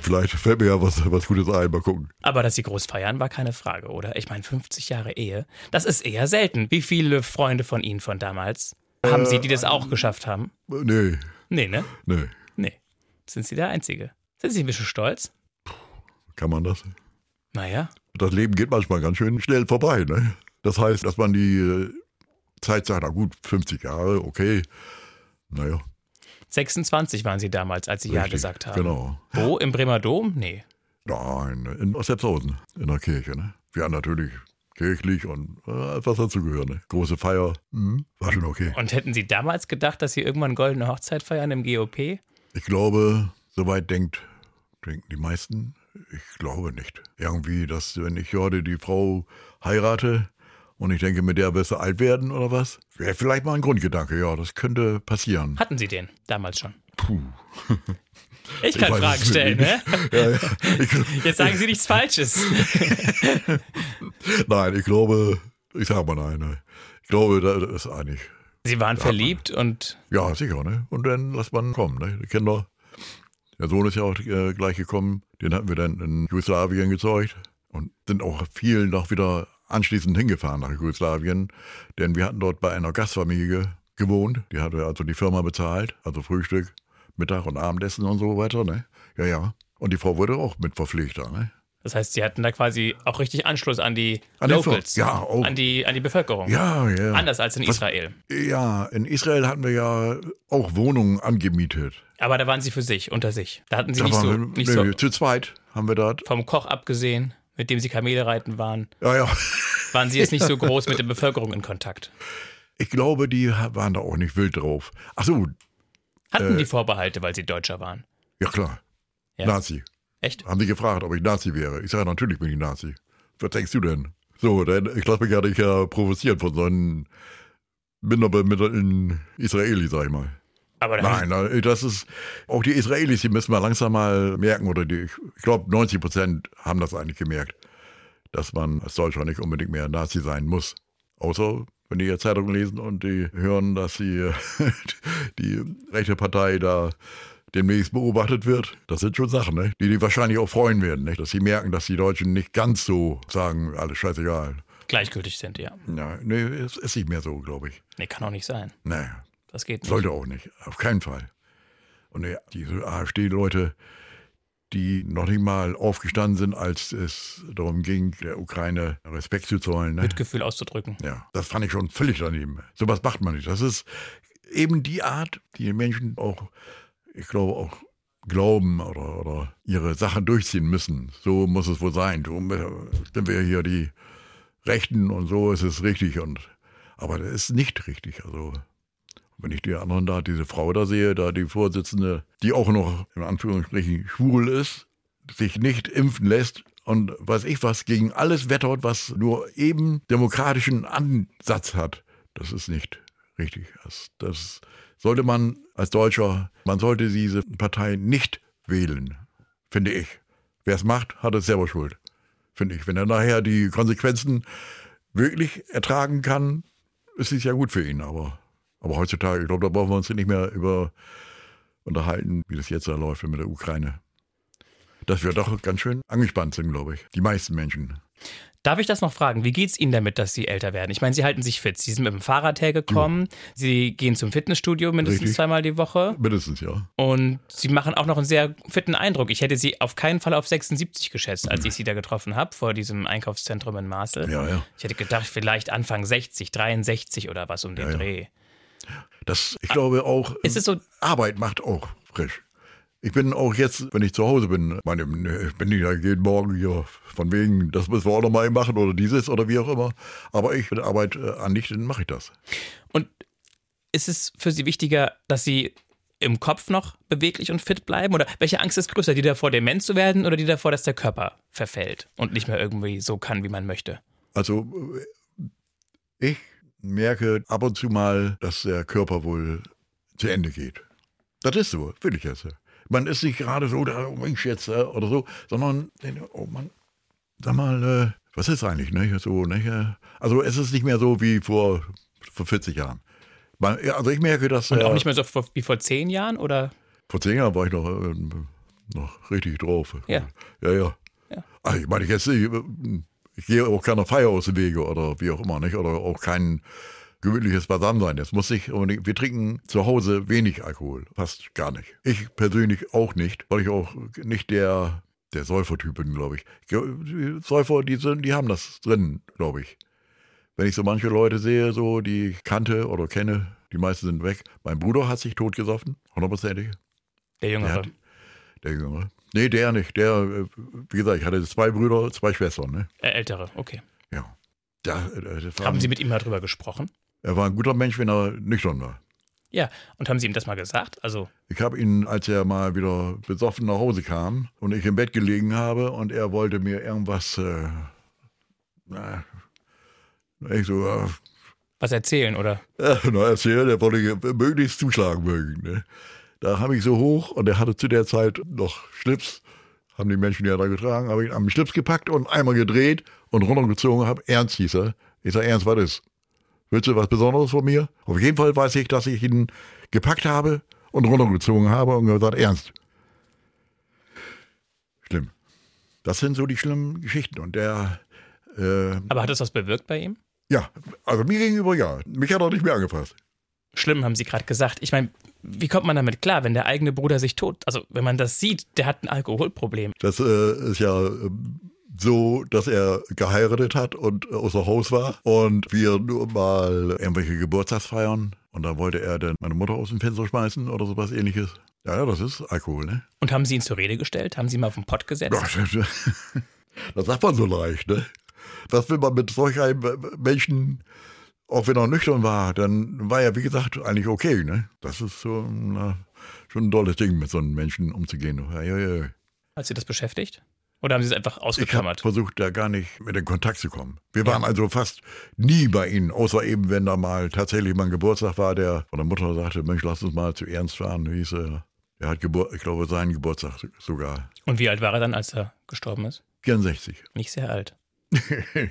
vielleicht fällt mir ja was, was Gutes ein, mal gucken. Aber dass Sie groß feiern, war keine Frage, oder? Ich meine, 50 Jahre Ehe, das ist eher selten. Wie viele Freunde von Ihnen von damals haben Sie, die das auch äh, geschafft haben? Nee. Nee, ne? Nee. Sind Sie der Einzige? Sind Sie ein bisschen stolz? Kann man das? Naja. Das Leben geht manchmal ganz schön schnell vorbei, ne? Das heißt, dass man die äh, Zeit sagt, na gut, 50 Jahre, okay. Naja. 26 waren Sie damals, als Sie Richtig, Ja gesagt haben. Genau. Wo? Im Bremer Dom? Nee. Nein, in Ostepshausen, in der Kirche. Ne? Wir haben natürlich kirchlich und äh, was dazu gehört. Ne? Große Feier, mhm. war schon okay. Und hätten Sie damals gedacht, dass Sie irgendwann goldene Hochzeit feiern im GOP? Ich glaube, soweit denkt, denken die meisten. Ich glaube nicht. Irgendwie, dass wenn ich heute die Frau heirate, und ich denke, mit der wirst du alt werden oder was? Wäre vielleicht mal ein Grundgedanke, ja, das könnte passieren. Hatten Sie den damals schon? Puh. Ich kann ich Fragen stellen, ne? Ja, ja. Jetzt sagen Sie nichts Falsches. nein, ich glaube, ich sage mal nein. Ne? Ich glaube, das ist eigentlich. Sie waren verliebt man, und. Ja, sicher, ne? Und dann lässt man kommen, ne? Die Kinder. Der Sohn ist ja auch äh, gleich gekommen. Den hatten wir dann in Jugoslawien gezeugt. Und sind auch viel noch wieder anschließend hingefahren nach Jugoslawien, denn wir hatten dort bei einer Gastfamilie gewohnt. Die hatte also die Firma bezahlt, also Frühstück, Mittag und Abendessen und so weiter. Ne? Ja, ja. Und die Frau wurde auch mit verpflichtet. Ne? Das heißt, Sie hatten da quasi auch richtig Anschluss an die an Locals, ja, auch. An, die, an die Bevölkerung. Ja, ja. Anders als in Was, Israel. Ja, in Israel hatten wir ja auch Wohnungen angemietet. Aber da waren Sie für sich, unter sich. Da hatten Sie da nicht, so, wir, nicht nee, so. Zu zweit haben wir dort. Vom Koch abgesehen mit dem Sie Kamele reiten waren, ja, ja. waren Sie jetzt nicht so groß mit der Bevölkerung in Kontakt? Ich glaube, die waren da auch nicht wild drauf. Ach so. Hatten äh, die Vorbehalte, weil sie Deutscher waren? Ja, klar. Ja. Nazi. Echt? Haben sie gefragt, ob ich Nazi wäre. Ich sage, natürlich bin ich Nazi. Was denkst du denn? So, denn ich lasse mich ja nicht ja provozieren von so einem minderbemittelten Israeli, sag ich mal. Aber Nein, das ist auch die Israelis, die müssen wir langsam mal merken, oder die, ich glaube 90 Prozent haben das eigentlich gemerkt, dass man als Deutscher nicht unbedingt mehr Nazi sein muss. Außer wenn die ihr Zeitung lesen und die hören, dass die, die rechte Partei da demnächst beobachtet wird. Das sind schon Sachen, ne? die die wahrscheinlich auch freuen werden, nicht? dass sie merken, dass die Deutschen nicht ganz so sagen, alles scheißegal. Gleichgültig sind, ja. Ja, nee, es ist nicht mehr so, glaube ich. Nee, kann auch nicht sein. Nee, das geht nicht. Sollte auch nicht, auf keinen Fall. Und ja, diese AfD-Leute, die noch nicht mal aufgestanden sind, als es darum ging, der Ukraine Respekt zu zollen. Ne? Mitgefühl auszudrücken. Ja, das fand ich schon völlig daneben. Sowas macht man nicht. Das ist eben die Art, die Menschen auch, ich glaube, auch glauben oder, oder ihre Sachen durchziehen müssen. So muss es wohl sein. So sind wir hier die Rechten und so ist es richtig. Und, aber das ist nicht richtig. Also wenn ich die anderen da, diese Frau da sehe, da die Vorsitzende, die auch noch in Anführungsstrichen schwul ist, sich nicht impfen lässt und weiß ich was, gegen alles wettert, was nur eben demokratischen Ansatz hat, das ist nicht richtig. Das, das sollte man als Deutscher, man sollte diese Partei nicht wählen, finde ich. Wer es macht, hat es selber Schuld, finde ich. Wenn er nachher die Konsequenzen wirklich ertragen kann, ist es ja gut für ihn, aber aber heutzutage, ich glaube, da brauchen wir uns nicht mehr über unterhalten, wie das jetzt da läuft mit der Ukraine. Dass wir doch ganz schön angespannt sind, glaube ich. Die meisten Menschen. Darf ich das noch fragen? Wie geht es Ihnen damit, dass Sie älter werden? Ich meine, Sie halten sich fit. Sie sind mit dem Fahrrad hergekommen. Ja. Sie gehen zum Fitnessstudio mindestens Richtig. zweimal die Woche. Mindestens, ja. Und Sie machen auch noch einen sehr fitten Eindruck. Ich hätte Sie auf keinen Fall auf 76 geschätzt, als ich Sie da getroffen habe, vor diesem Einkaufszentrum in Marcel. Ja, ja. Ich hätte gedacht, vielleicht Anfang 60, 63 oder was um den ja, Dreh. Das, ich glaube auch, ist es so? Arbeit macht auch frisch. Ich bin auch jetzt, wenn ich zu Hause bin, meine, ich bin ja jeden Morgen hier von wegen, das müssen wir auch nochmal machen oder dieses oder wie auch immer. Aber ich, wenn Arbeit äh, dann mache ich das. Und ist es für Sie wichtiger, dass Sie im Kopf noch beweglich und fit bleiben? Oder welche Angst ist größer, die davor, dement zu werden oder die davor, dass der Körper verfällt und nicht mehr irgendwie so kann, wie man möchte? Also, ich merke ab und zu mal, dass der Körper wohl zu Ende geht. Das ist so, will ich jetzt. Man ist nicht gerade so, da ich jetzt oder so, sondern, oh Mann, sag mal, äh, was ist eigentlich, ne? So, ne? Also es ist nicht mehr so wie vor, vor 40 Jahren. Also ich merke, dass. Und auch nicht mehr so wie vor 10 Jahren, oder? Vor 10 Jahren war ich noch, äh, noch richtig drauf. Ja. Ja, ja. ja. Also ich meine, ich, jetzt, ich, ich gehe auch keiner Feier aus dem Wege oder wie auch immer, nicht? Oder auch kein gemütliches Beisammensein. Jetzt muss ich, wir trinken zu Hause wenig Alkohol, fast gar nicht. Ich persönlich auch nicht, weil ich auch nicht der, der Säufertyp bin, glaube ich. Die Säufer, die, sind, die haben das drin, glaube ich. Wenn ich so manche Leute sehe, so die ich kannte oder kenne, die meisten sind weg. Mein Bruder hat sich totgesoffen, hundertprozentig. Der Jüngere. Der, hat, der Jüngere. Nee, der nicht. Der, äh, wie gesagt, ich hatte zwei Brüder, zwei Schwestern. Ne? Ältere, okay. Ja. Da, Haben Sie mit ihm mal drüber gesprochen? Er war ein guter Mensch, wenn er nüchtern war. Ja, und haben Sie ihm das mal gesagt? Also ich habe ihn, als er mal wieder besoffen nach Hause kam und ich im Bett gelegen habe und er wollte mir irgendwas, äh, na, ich so, äh, was erzählen, oder? Ja, na, erzählen, er wollte möglichst zuschlagen mögen. Ne? Da habe ich so hoch und er hatte zu der Zeit noch Schlips, haben die Menschen ja da getragen, habe ich am Schlips gepackt und einmal gedreht und runtergezogen habe. Ernst hieß er. Ich sage, Ernst, was ist? Willst du was Besonderes von mir? Auf jeden Fall weiß ich, dass ich ihn gepackt habe und runtergezogen habe und gesagt, ernst. Schlimm. Das sind so die schlimmen Geschichten. Und der. Äh, Aber hat das was bewirkt bei ihm? Ja, also mir gegenüber ja. Mich hat er nicht mehr angefasst. Schlimm, haben Sie gerade gesagt. Ich meine, wie kommt man damit klar, wenn der eigene Bruder sich tot, also wenn man das sieht, der hat ein Alkoholproblem? Das äh, ist ja ähm, so, dass er geheiratet hat und außer Haus war und wir nur mal irgendwelche Geburtstagsfeiern und da wollte er dann meine Mutter aus dem Fenster schmeißen oder sowas ähnliches. Ja, ja, das ist Alkohol, ne? Und haben Sie ihn zur Rede gestellt? Haben Sie ihn mal auf den Pott gesetzt? das sagt man so leicht, ne? Was will man mit solch einem Menschen, auch wenn er nüchtern war, dann war er, wie gesagt, eigentlich okay, ne? Das ist so na, schon ein tolles Ding, mit so einem Menschen umzugehen. Ja, ja, ja. Hat Sie das beschäftigt? Oder haben Sie es einfach ausgeklammert? Ich habe versucht, da gar nicht mit in Kontakt zu kommen. Wir waren ja. also fast nie bei Ihnen, außer eben, wenn da mal tatsächlich mal ein Geburtstag war, der von der Mutter sagte, Mensch, lass uns mal zu Ernst fahren. Wie hieß er? Er hat, Gebur ich glaube, seinen Geburtstag sogar. Und wie alt war er dann, als er gestorben ist? 64. Nicht sehr alt.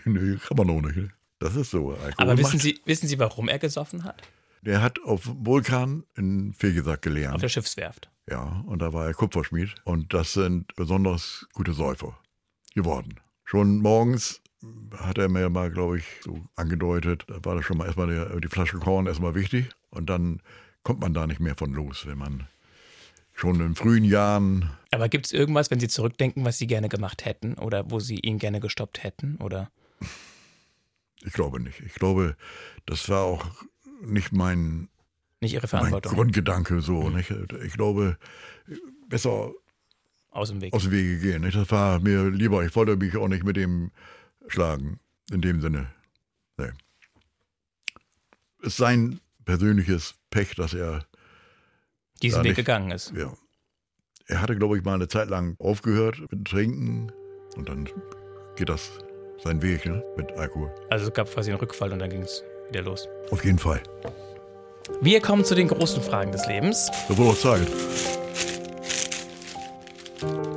nee, kann man auch nicht. Ne? Das ist so. Alkohol Aber wissen Sie, wissen Sie, warum er gesoffen hat? Der hat auf Vulkan in Fegesack gelernt. Auf der Schiffswerft. Ja, und da war er Kupferschmied. Und das sind besonders gute Säufer geworden. Schon morgens hat er mir mal, glaube ich, so angedeutet, da war das schon mal erstmal der, die Flasche Korn erstmal wichtig. Und dann kommt man da nicht mehr von los, wenn man schon in frühen Jahren. Aber gibt es irgendwas, wenn Sie zurückdenken, was Sie gerne gemacht hätten oder wo Sie ihn gerne gestoppt hätten? Oder? Ich glaube nicht. Ich glaube, das war auch nicht mein, nicht Ihre Verantwortung. mein Grundgedanke so. Nicht? Ich glaube, besser aus dem Weg, aus dem Wege gehen. Nicht? Das war mir lieber. Ich wollte mich auch nicht mit dem schlagen. In dem Sinne. Nee. Es ist sein persönliches Pech, dass er diesen Weg nicht, gegangen ist. Ja. Er hatte, glaube ich, mal eine Zeit lang aufgehört mit Trinken und dann geht das seinen Weg ne? mit Alkohol. Also es gab quasi einen Rückfall und dann ging es wieder los. Auf jeden Fall. Wir kommen zu den großen Fragen des Lebens. Da wurde auch Zeit.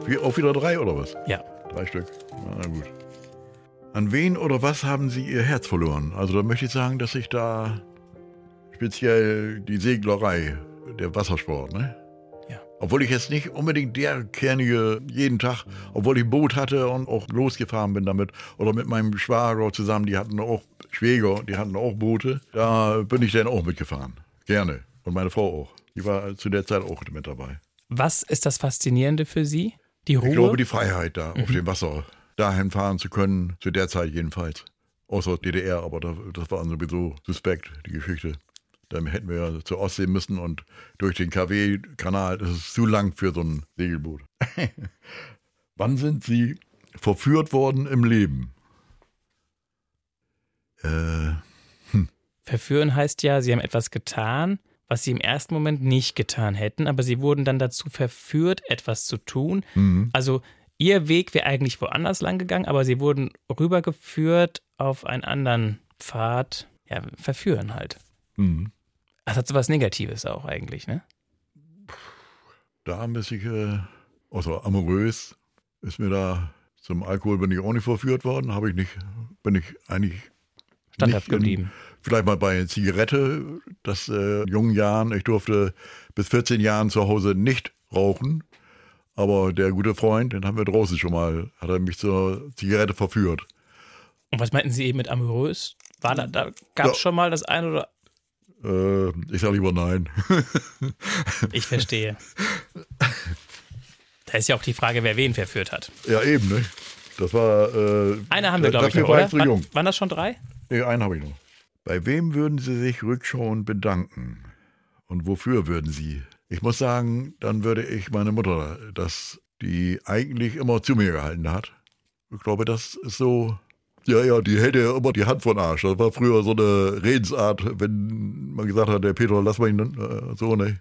Wie, auch wieder drei oder was? Ja. Drei Stück. Na gut. An wen oder was haben Sie Ihr Herz verloren? Also da möchte ich sagen, dass ich da speziell die Seglerei, der Wassersport, ne? Obwohl ich jetzt nicht unbedingt der Kernige jeden Tag, obwohl ich ein Boot hatte und auch losgefahren bin damit. Oder mit meinem Schwager zusammen, die hatten auch Schwäger, die hatten auch Boote. Da bin ich dann auch mitgefahren. Gerne. Und meine Frau auch. Die war zu der Zeit auch mit dabei. Was ist das Faszinierende für Sie? Die Ruhe? Ich glaube, die Freiheit da mhm. auf dem Wasser. Dahin fahren zu können, zu der Zeit jedenfalls. Außer DDR, aber das war sowieso suspekt, die Geschichte. Dann hätten wir ja zur Ostsee müssen und durch den KW-Kanal, das ist zu lang für so ein Segelboot. Wann sind Sie verführt worden im Leben? Äh, hm. Verführen heißt ja, sie haben etwas getan, was sie im ersten Moment nicht getan hätten, aber sie wurden dann dazu verführt, etwas zu tun. Mhm. Also ihr Weg wäre eigentlich woanders lang gegangen, aber sie wurden rübergeführt auf einen anderen Pfad. Ja, verführen halt. Mhm. Das hat so was Negatives auch eigentlich, ne? Da ein bisschen, äh, also amorös ist mir da Zum Alkohol bin ich auch nicht verführt worden, habe ich nicht, bin ich eigentlich Standhaft nicht geblieben. Vielleicht mal bei Zigarette, das äh, in jungen Jahren, ich durfte bis 14 Jahren zu Hause nicht rauchen, aber der gute Freund, den haben wir draußen schon mal, hat er mich zur Zigarette verführt. Und was meinten Sie eben mit amorös? War da, da gab es Ja. schon mal das eine oder Äh, ich sage lieber nein. Ich verstehe. Da ist ja auch die Frage, wer wen verführt hat. ja, eben, ne? Das war. Äh, Eine haben wir, glaube ich, noch, war oder? Waren, jung. waren das schon drei? Nee, einen habe ich noch. Bei wem würden Sie sich rückschauend bedanken? Und wofür würden Sie? Ich muss sagen, dann würde ich meine Mutter, dass die eigentlich immer zu mir gehalten hat. Ich glaube, das ist so. Ja, ja, die hält ja immer die Hand von Arsch. Das war früher so eine Redensart, wenn man gesagt hat, der Peter, lass mal ihn äh, so, ne?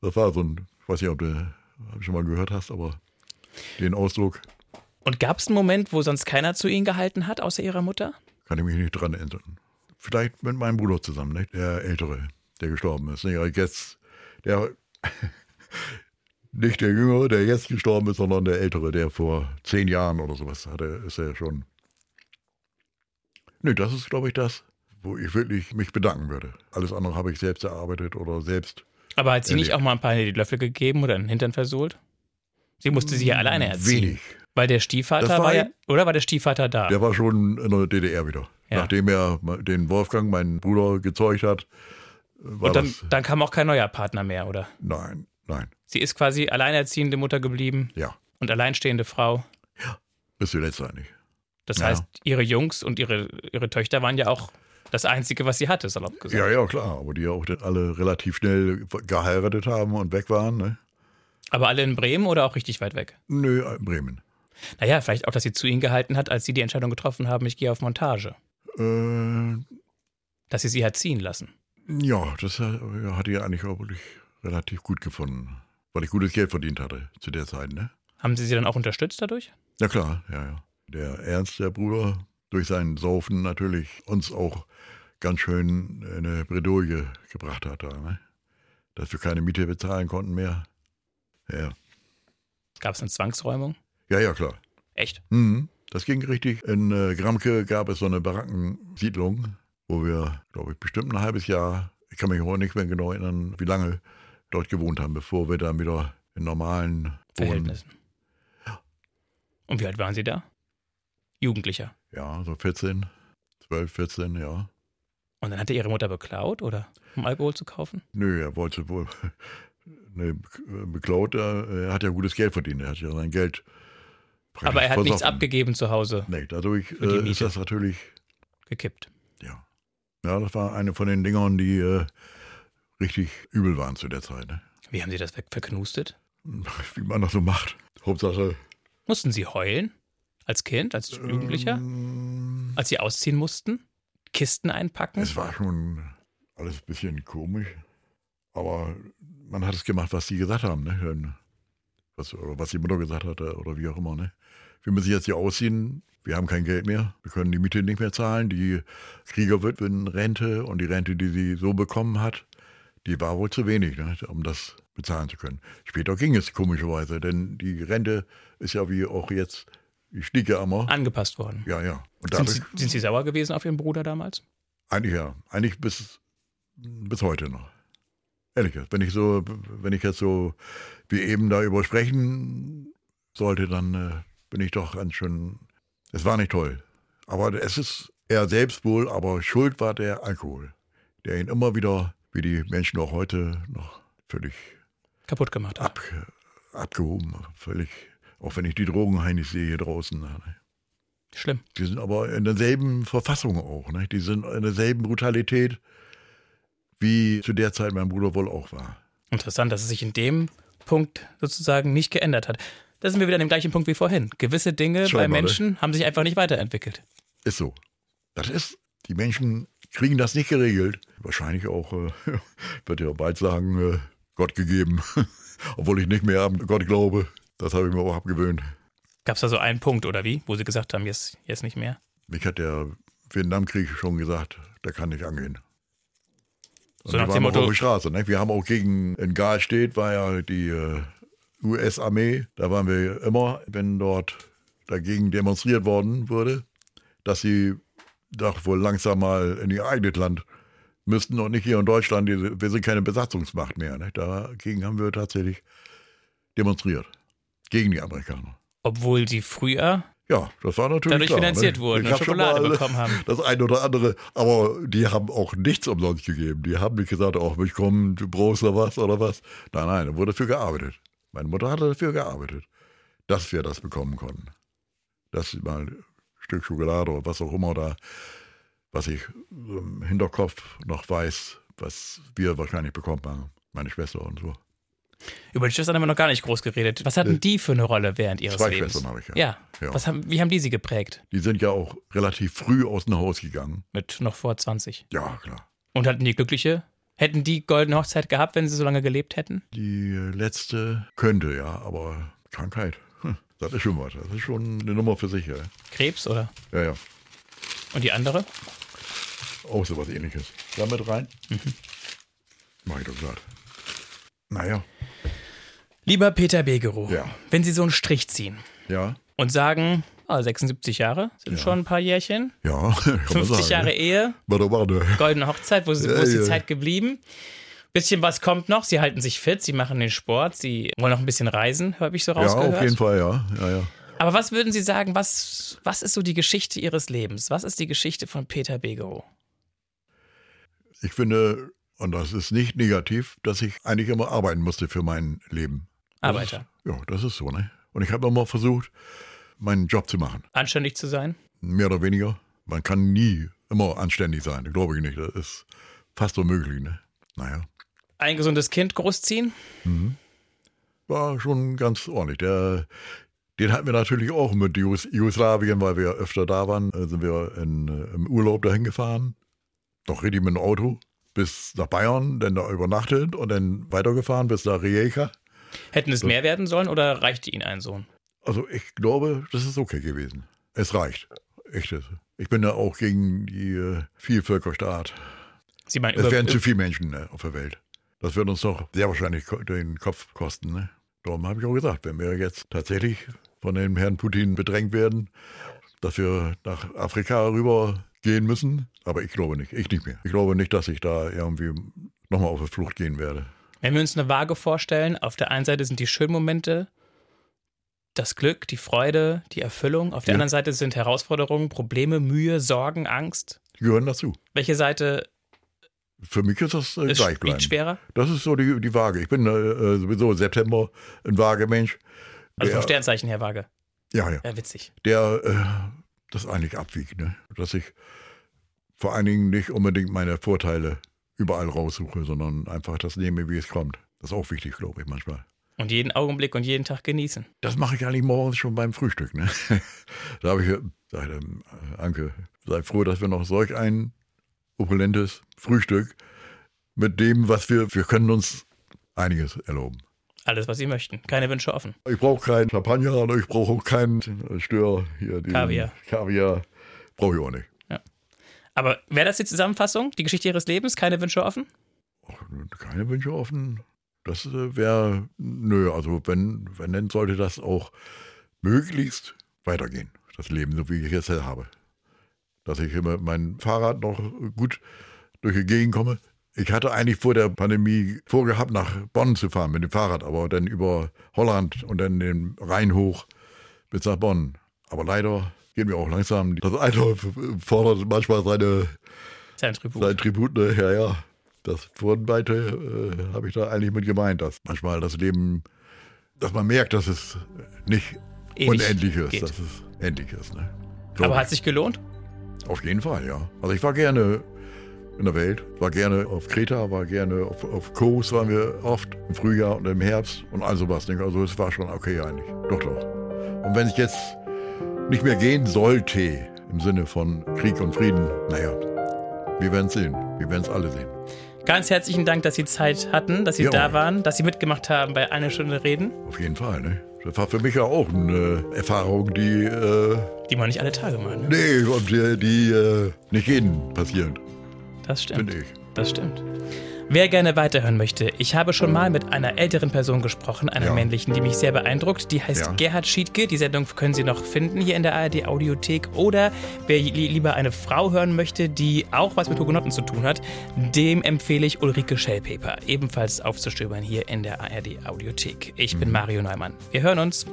Das war so ein, ich weiß nicht, ob du hab schon mal gehört hast, aber den Ausdruck Und gab es einen Moment, wo sonst keiner zu Ihnen gehalten hat, außer Ihrer Mutter? Kann ich mich nicht dran erinnern. Vielleicht mit meinem Bruder zusammen, nicht? der Ältere, der gestorben ist. Nicht jetzt, der, nicht der Jüngere, der jetzt gestorben ist, sondern der Ältere, der vor zehn Jahren oder sowas hatte, ist er schon. Nee, das ist, glaube ich, das, wo ich wirklich mich bedanken würde. Alles andere habe ich selbst erarbeitet oder selbst. Aber hat sie nicht Erlebt. auch mal ein paar in die Löffel gegeben oder in den Hintern versohlt? Sie musste sich ja alleine erziehen. Wenig. Weil der Stiefvater war, war ja, oder war der Stiefvater da? Der war schon in der DDR wieder. Ja. Nachdem er den Wolfgang, meinen Bruder, gezeugt hat. War Und dann, das, dann kam auch kein neuer Partner mehr, oder? nein, nein, Sie ist quasi alleinerziehende Mutter geblieben ja. und alleinstehende Frau. Bis zuletzt eigentlich. Das Ja. heißt, ihre Jungs und ihre, ihre Töchter waren ja auch das Einzige, was sie hatte, salopp gesagt. Ja, ja, klar. Aber die auch dann alle relativ schnell geheiratet haben und weg waren. Ne? Aber alle in Bremen oder auch richtig weit weg? Nö, in Bremen. Naja, vielleicht auch, dass sie zu ihnen gehalten hat, als sie die Entscheidung getroffen haben, ich gehe auf Montage. Äh, Dass sie sie hat ziehen lassen. ja, das äh, ja, hatte ich eigentlich auch wirklich relativ gut gefunden. Weil ich gutes Geld verdient hatte zu der Zeit. Ne? Haben sie sie dann auch unterstützt dadurch? Ja, klar, ja, ja. Der Ernst, der Bruder, durch sein Saufen natürlich uns auch ganz schön in eine Bredouille gebracht hat. Da, ne? Dass wir keine Miete bezahlen konnten mehr. Ja, Gab es eine Zwangsräumung? ja, ja klar. Echt? Mhm. Das ging richtig. In äh, Gramke gab es so eine Barackensiedlung, wo wir, glaube ich, bestimmt ein halbes Jahr, ich kann mich heute nicht mehr genau erinnern, wie lange dort gewohnt haben, bevor wir dann wieder in normalen Verhältnissen. Und wie alt waren sie da? Jugendlicher. Ja, so 14, 12, 14, ja. Und dann hat er ihre Mutter beklaut, oder? Um Alkohol zu kaufen? Nö, er wollte wohl. Ne, beklaut, er, hat ja gutes Geld verdient. Er hat ja sein Geld. Aber er hat nichts versoffen. abgegeben zu Hause, Nee, dadurch äh, ist das natürlich, gekippt. ja. Ja, das war eine von den Dingern, die äh, richtig übel waren zu der Zeit. Ne? Wie haben sie das ver- verknustet? Wie man das so macht. Hauptsache. Mussten sie heulen? Als Kind, als Jugendlicher? Ähm, Als sie ausziehen mussten? Kisten einpacken? es war schon alles ein bisschen komisch. Aber man hat es gemacht, was die gesagt haben. Ne? Was, oder was die Mutter gesagt hatte oder wie auch immer. Ne? Wir müssen jetzt hier ausziehen. Wir haben kein Geld mehr. Wir können die Miete nicht mehr zahlen. Die Kriegerwitwen Rente und die Rente, die sie so bekommen hat, die war wohl zu wenig, ne? um das bezahlen zu können. Später ging es komischerweise, denn die Rente ist ja wie auch jetzt, die stieg ja immer. Angepasst worden. Ja, ja. Und Sind dadurch, sie, sind sie sauer gewesen auf ihren Bruder damals? eigentlich ja. Eigentlich bis, bis heute noch. Ehrlich, gesagt, wenn ich so, wenn ich jetzt so wie eben da übersprechen sollte, dann äh, bin ich doch ganz schön. Es war nicht toll. Aber es ist er selbst wohl, aber schuld war der Alkohol, der ihn immer wieder, wie die Menschen auch heute, noch völlig Kaputt gemacht hat. ab, abgehoben, völlig. Auch wenn ich die Drogenheinis sehe hier draußen. Ne? Schlimm. Die sind aber in derselben Verfassung auch. Ne? Die sind in derselben Brutalität, wie zu der Zeit mein Bruder wohl auch war. Interessant, dass es sich in dem Punkt sozusagen nicht geändert hat. Da sind wir wieder an dem gleichen Punkt wie vorhin. Gewisse Dinge bei Scheinbar, ne? Menschen haben sich einfach nicht weiterentwickelt. Ist so. Das ist, die Menschen kriegen das nicht geregelt. Wahrscheinlich auch, äh, wird ja bald sagen, äh, Gott gegeben. Obwohl ich nicht mehr an Gott glaube. Das habe ich mir auch abgewöhnt. Gab es da so einen Punkt oder wie, wo sie gesagt haben, jetzt, jetzt nicht mehr? Mich hat der Vietnamkrieg schon gesagt, der kann nicht angehen. Und So nach dem Motto- auf der Straße. Ne? Wir haben auch gegen, in Galstedt war ja die äh, US-Armee, da waren wir immer, wenn dort dagegen demonstriert worden wurde, dass sie doch wohl langsam mal in ihr eigenes Land müssten und nicht hier in Deutschland. Wir sind keine Besatzungsmacht mehr. Ne? Dagegen haben wir tatsächlich demonstriert. Gegen die Amerikaner. Obwohl sie früher ja, das war natürlich dadurch klar, finanziert ne? wurden Ich und Schokolade mal bekommen haben. Das eine oder andere, aber die haben auch nichts umsonst gegeben. Die haben nicht gesagt, auch ich komme, du brauchst noch was oder was. Nein, nein, da wurde dafür gearbeitet. Meine Mutter hatte dafür gearbeitet, dass wir das bekommen konnten. Dass mal ein Stück Schokolade oder was auch immer da, was ich im Hinterkopf noch weiß, was wir wahrscheinlich bekommen haben. Meine Schwester und so. Über die Schwestern haben wir noch gar nicht groß geredet. Was hatten die für eine Rolle während ihres Zwei Lebens? Schwestern habe ich ja. Ja. Ja. Was haben, wie haben die sie geprägt? Die sind ja auch relativ früh aus dem Haus gegangen. Mit noch vor 20. Ja, klar. Und hatten die glückliche? Hätten die goldene Hochzeit gehabt, wenn sie so lange gelebt hätten? Die äh, letzte könnte, ja, aber Krankheit. Hm, das ist schon was. Das ist schon eine Nummer für sich, ja. Krebs oder? Ja, ja. Und die andere? Auch so was ähnliches. Damit rein? Mhm. Mach ich doch grad. Naja, Lieber Peter Begerow, Ja. wenn Sie so einen Strich ziehen ja. und sagen, ah, 76 Jahre sind Ja. schon ein paar Jährchen, Ja, kann man 50 sagen. Jahre ne? Ehe, Warte, warte. goldene Hochzeit, wo, wo Ja, ist die ja. Zeit geblieben? Bisschen was kommt noch, Sie halten sich fit, Sie machen den Sport, Sie wollen noch ein bisschen reisen, habe ich so Ja, rausgehört. auf jeden Fall, ja. ja, ja. Aber was würden Sie sagen, was, was ist so die Geschichte Ihres Lebens? Was ist die Geschichte von Peter Begerow? Ich finde, und das ist nicht negativ, dass ich eigentlich immer arbeiten musste für mein Leben. Das Arbeiter. Ist, ja, das ist so, ne? Und ich habe immer versucht, meinen Job zu machen. Anständig zu sein? Mehr oder weniger. Man kann nie immer anständig sein, glaube ich nicht. Das ist fast unmöglich, ne? Naja. Ein gesundes Kind großziehen? war schon ganz ordentlich. Der, den hatten wir natürlich auch mit Jugos Jugoslawien, weil wir öfter da waren. Sind wir in, äh, im Urlaub dahin gefahren. Noch richtig mit dem Auto bis nach Bayern, dann da übernachtet und dann weitergefahren bis nach Rijeka. Hätten es mehr werden sollen oder reichte Ihnen ein Sohn? Also ich glaube, das ist okay gewesen. Es reicht. Echt. Ich bin da auch gegen die äh, Vielvölkerstaat. Sie meinen Es werden zu viele Menschen ne, auf der Welt. Das wird uns doch sehr wahrscheinlich den Kopf kosten. Ne? Darum habe ich auch gesagt, wenn wir jetzt tatsächlich von dem Herrn Putin bedrängt werden, dass wir nach Afrika rüber gehen müssen. Aber ich glaube nicht. Ich nicht mehr. Ich glaube nicht, dass ich da irgendwie nochmal auf die Flucht gehen werde. Wenn wir uns eine Waage vorstellen, auf der einen Seite sind die schönen Momente, das Glück, die Freude, die Erfüllung. Auf der Ja. anderen Seite sind Herausforderungen, Probleme, Mühe, Sorgen, Angst. Die gehören dazu. Welche Seite Für mich ist das äh, gleich bleiben. schwerer? Das ist so die, die Waage. Ich bin äh, äh, sowieso im September ein Waagemensch. Also vom Sternzeichen her Waage. Ja, ja. Ja, witzig. der äh, das eigentlich abwiegt. Ne? Dass ich vor allen Dingen nicht unbedingt meine Vorteile überall raussuche, sondern einfach das nehme, wie es kommt. Das ist auch wichtig, glaube ich, manchmal. Und jeden Augenblick und jeden Tag genießen. Das mache ich eigentlich morgens schon beim Frühstück. Ne? da habe ich, äh, sagte äh, Anke, sei froh, dass wir noch solch ein opulentes Frühstück mit dem, was wir, wir können uns einiges erlauben. Alles, was Sie möchten. Keine Wünsche offen. Ich brauche keinen Champagner ich brauche auch keinen Stör hier. Kaviar. Kaviar brauche ich auch nicht. Aber wäre das die Zusammenfassung? Die Geschichte Ihres Lebens? Keine Wünsche offen? Keine Wünsche offen. Das äh, wäre, nö, also wenn, wenn, dann sollte das auch möglichst weitergehen. Das Leben, so wie ich es habe. Dass ich immer mein Fahrrad noch gut durch die Gegend komme. Ich hatte eigentlich vor der Pandemie vorgehabt, nach Bonn zu fahren mit dem Fahrrad, aber dann über Holland und dann den Rhein hoch bis nach Bonn. Aber leider gehen wir auch langsam. Das eine fordert manchmal seine Sein Tribut. sein Tribut, ne? ja, ja. Das Wurdenweite äh, habe ich da eigentlich mit gemeint, dass manchmal das Leben, dass man merkt, dass es nicht Ewig unendlich ist, geht. dass es endlich ist. Ne? Glaub Aber ich. hat sich gelohnt? Auf jeden Fall, ja. Also ich war gerne in der Welt, war gerne auf Kreta, war gerne auf, auf Kos, waren wir oft im Frühjahr und im Herbst und all sowas. ne? Also es war schon okay eigentlich. Doch, doch. Und wenn es jetzt nicht mehr gehen sollte, im Sinne von Krieg und Frieden, naja, wir werden es sehen. Wir werden es alle sehen. Ganz herzlichen Dank, dass Sie Zeit hatten, dass Sie Ja. da waren, dass Sie mitgemacht haben bei Eine Stunde Reden, Auf jeden Fall, ne? Das war für mich ja auch eine Erfahrung, die, äh, die man nicht alle Tage macht. Ne? nee, und die, die äh, nicht jedem passieren. Da Das stimmt. Finde ich. Das stimmt. Wer gerne weiterhören möchte, ich habe schon mal mit einer älteren Person gesprochen, einer ja. männlichen, die mich sehr beeindruckt. Die heißt ja. Gerhard Schiedke. Die Sendung können Sie noch finden hier in der ARD Audiothek. Oder wer lieber eine Frau hören möchte, die auch was mit Hugenotten zu tun hat, dem empfehle ich Ulrike Schellpaper, ebenfalls aufzustöbern hier in der ARD Audiothek. Ich bin mhm. Mario Neumann. Wir hören uns.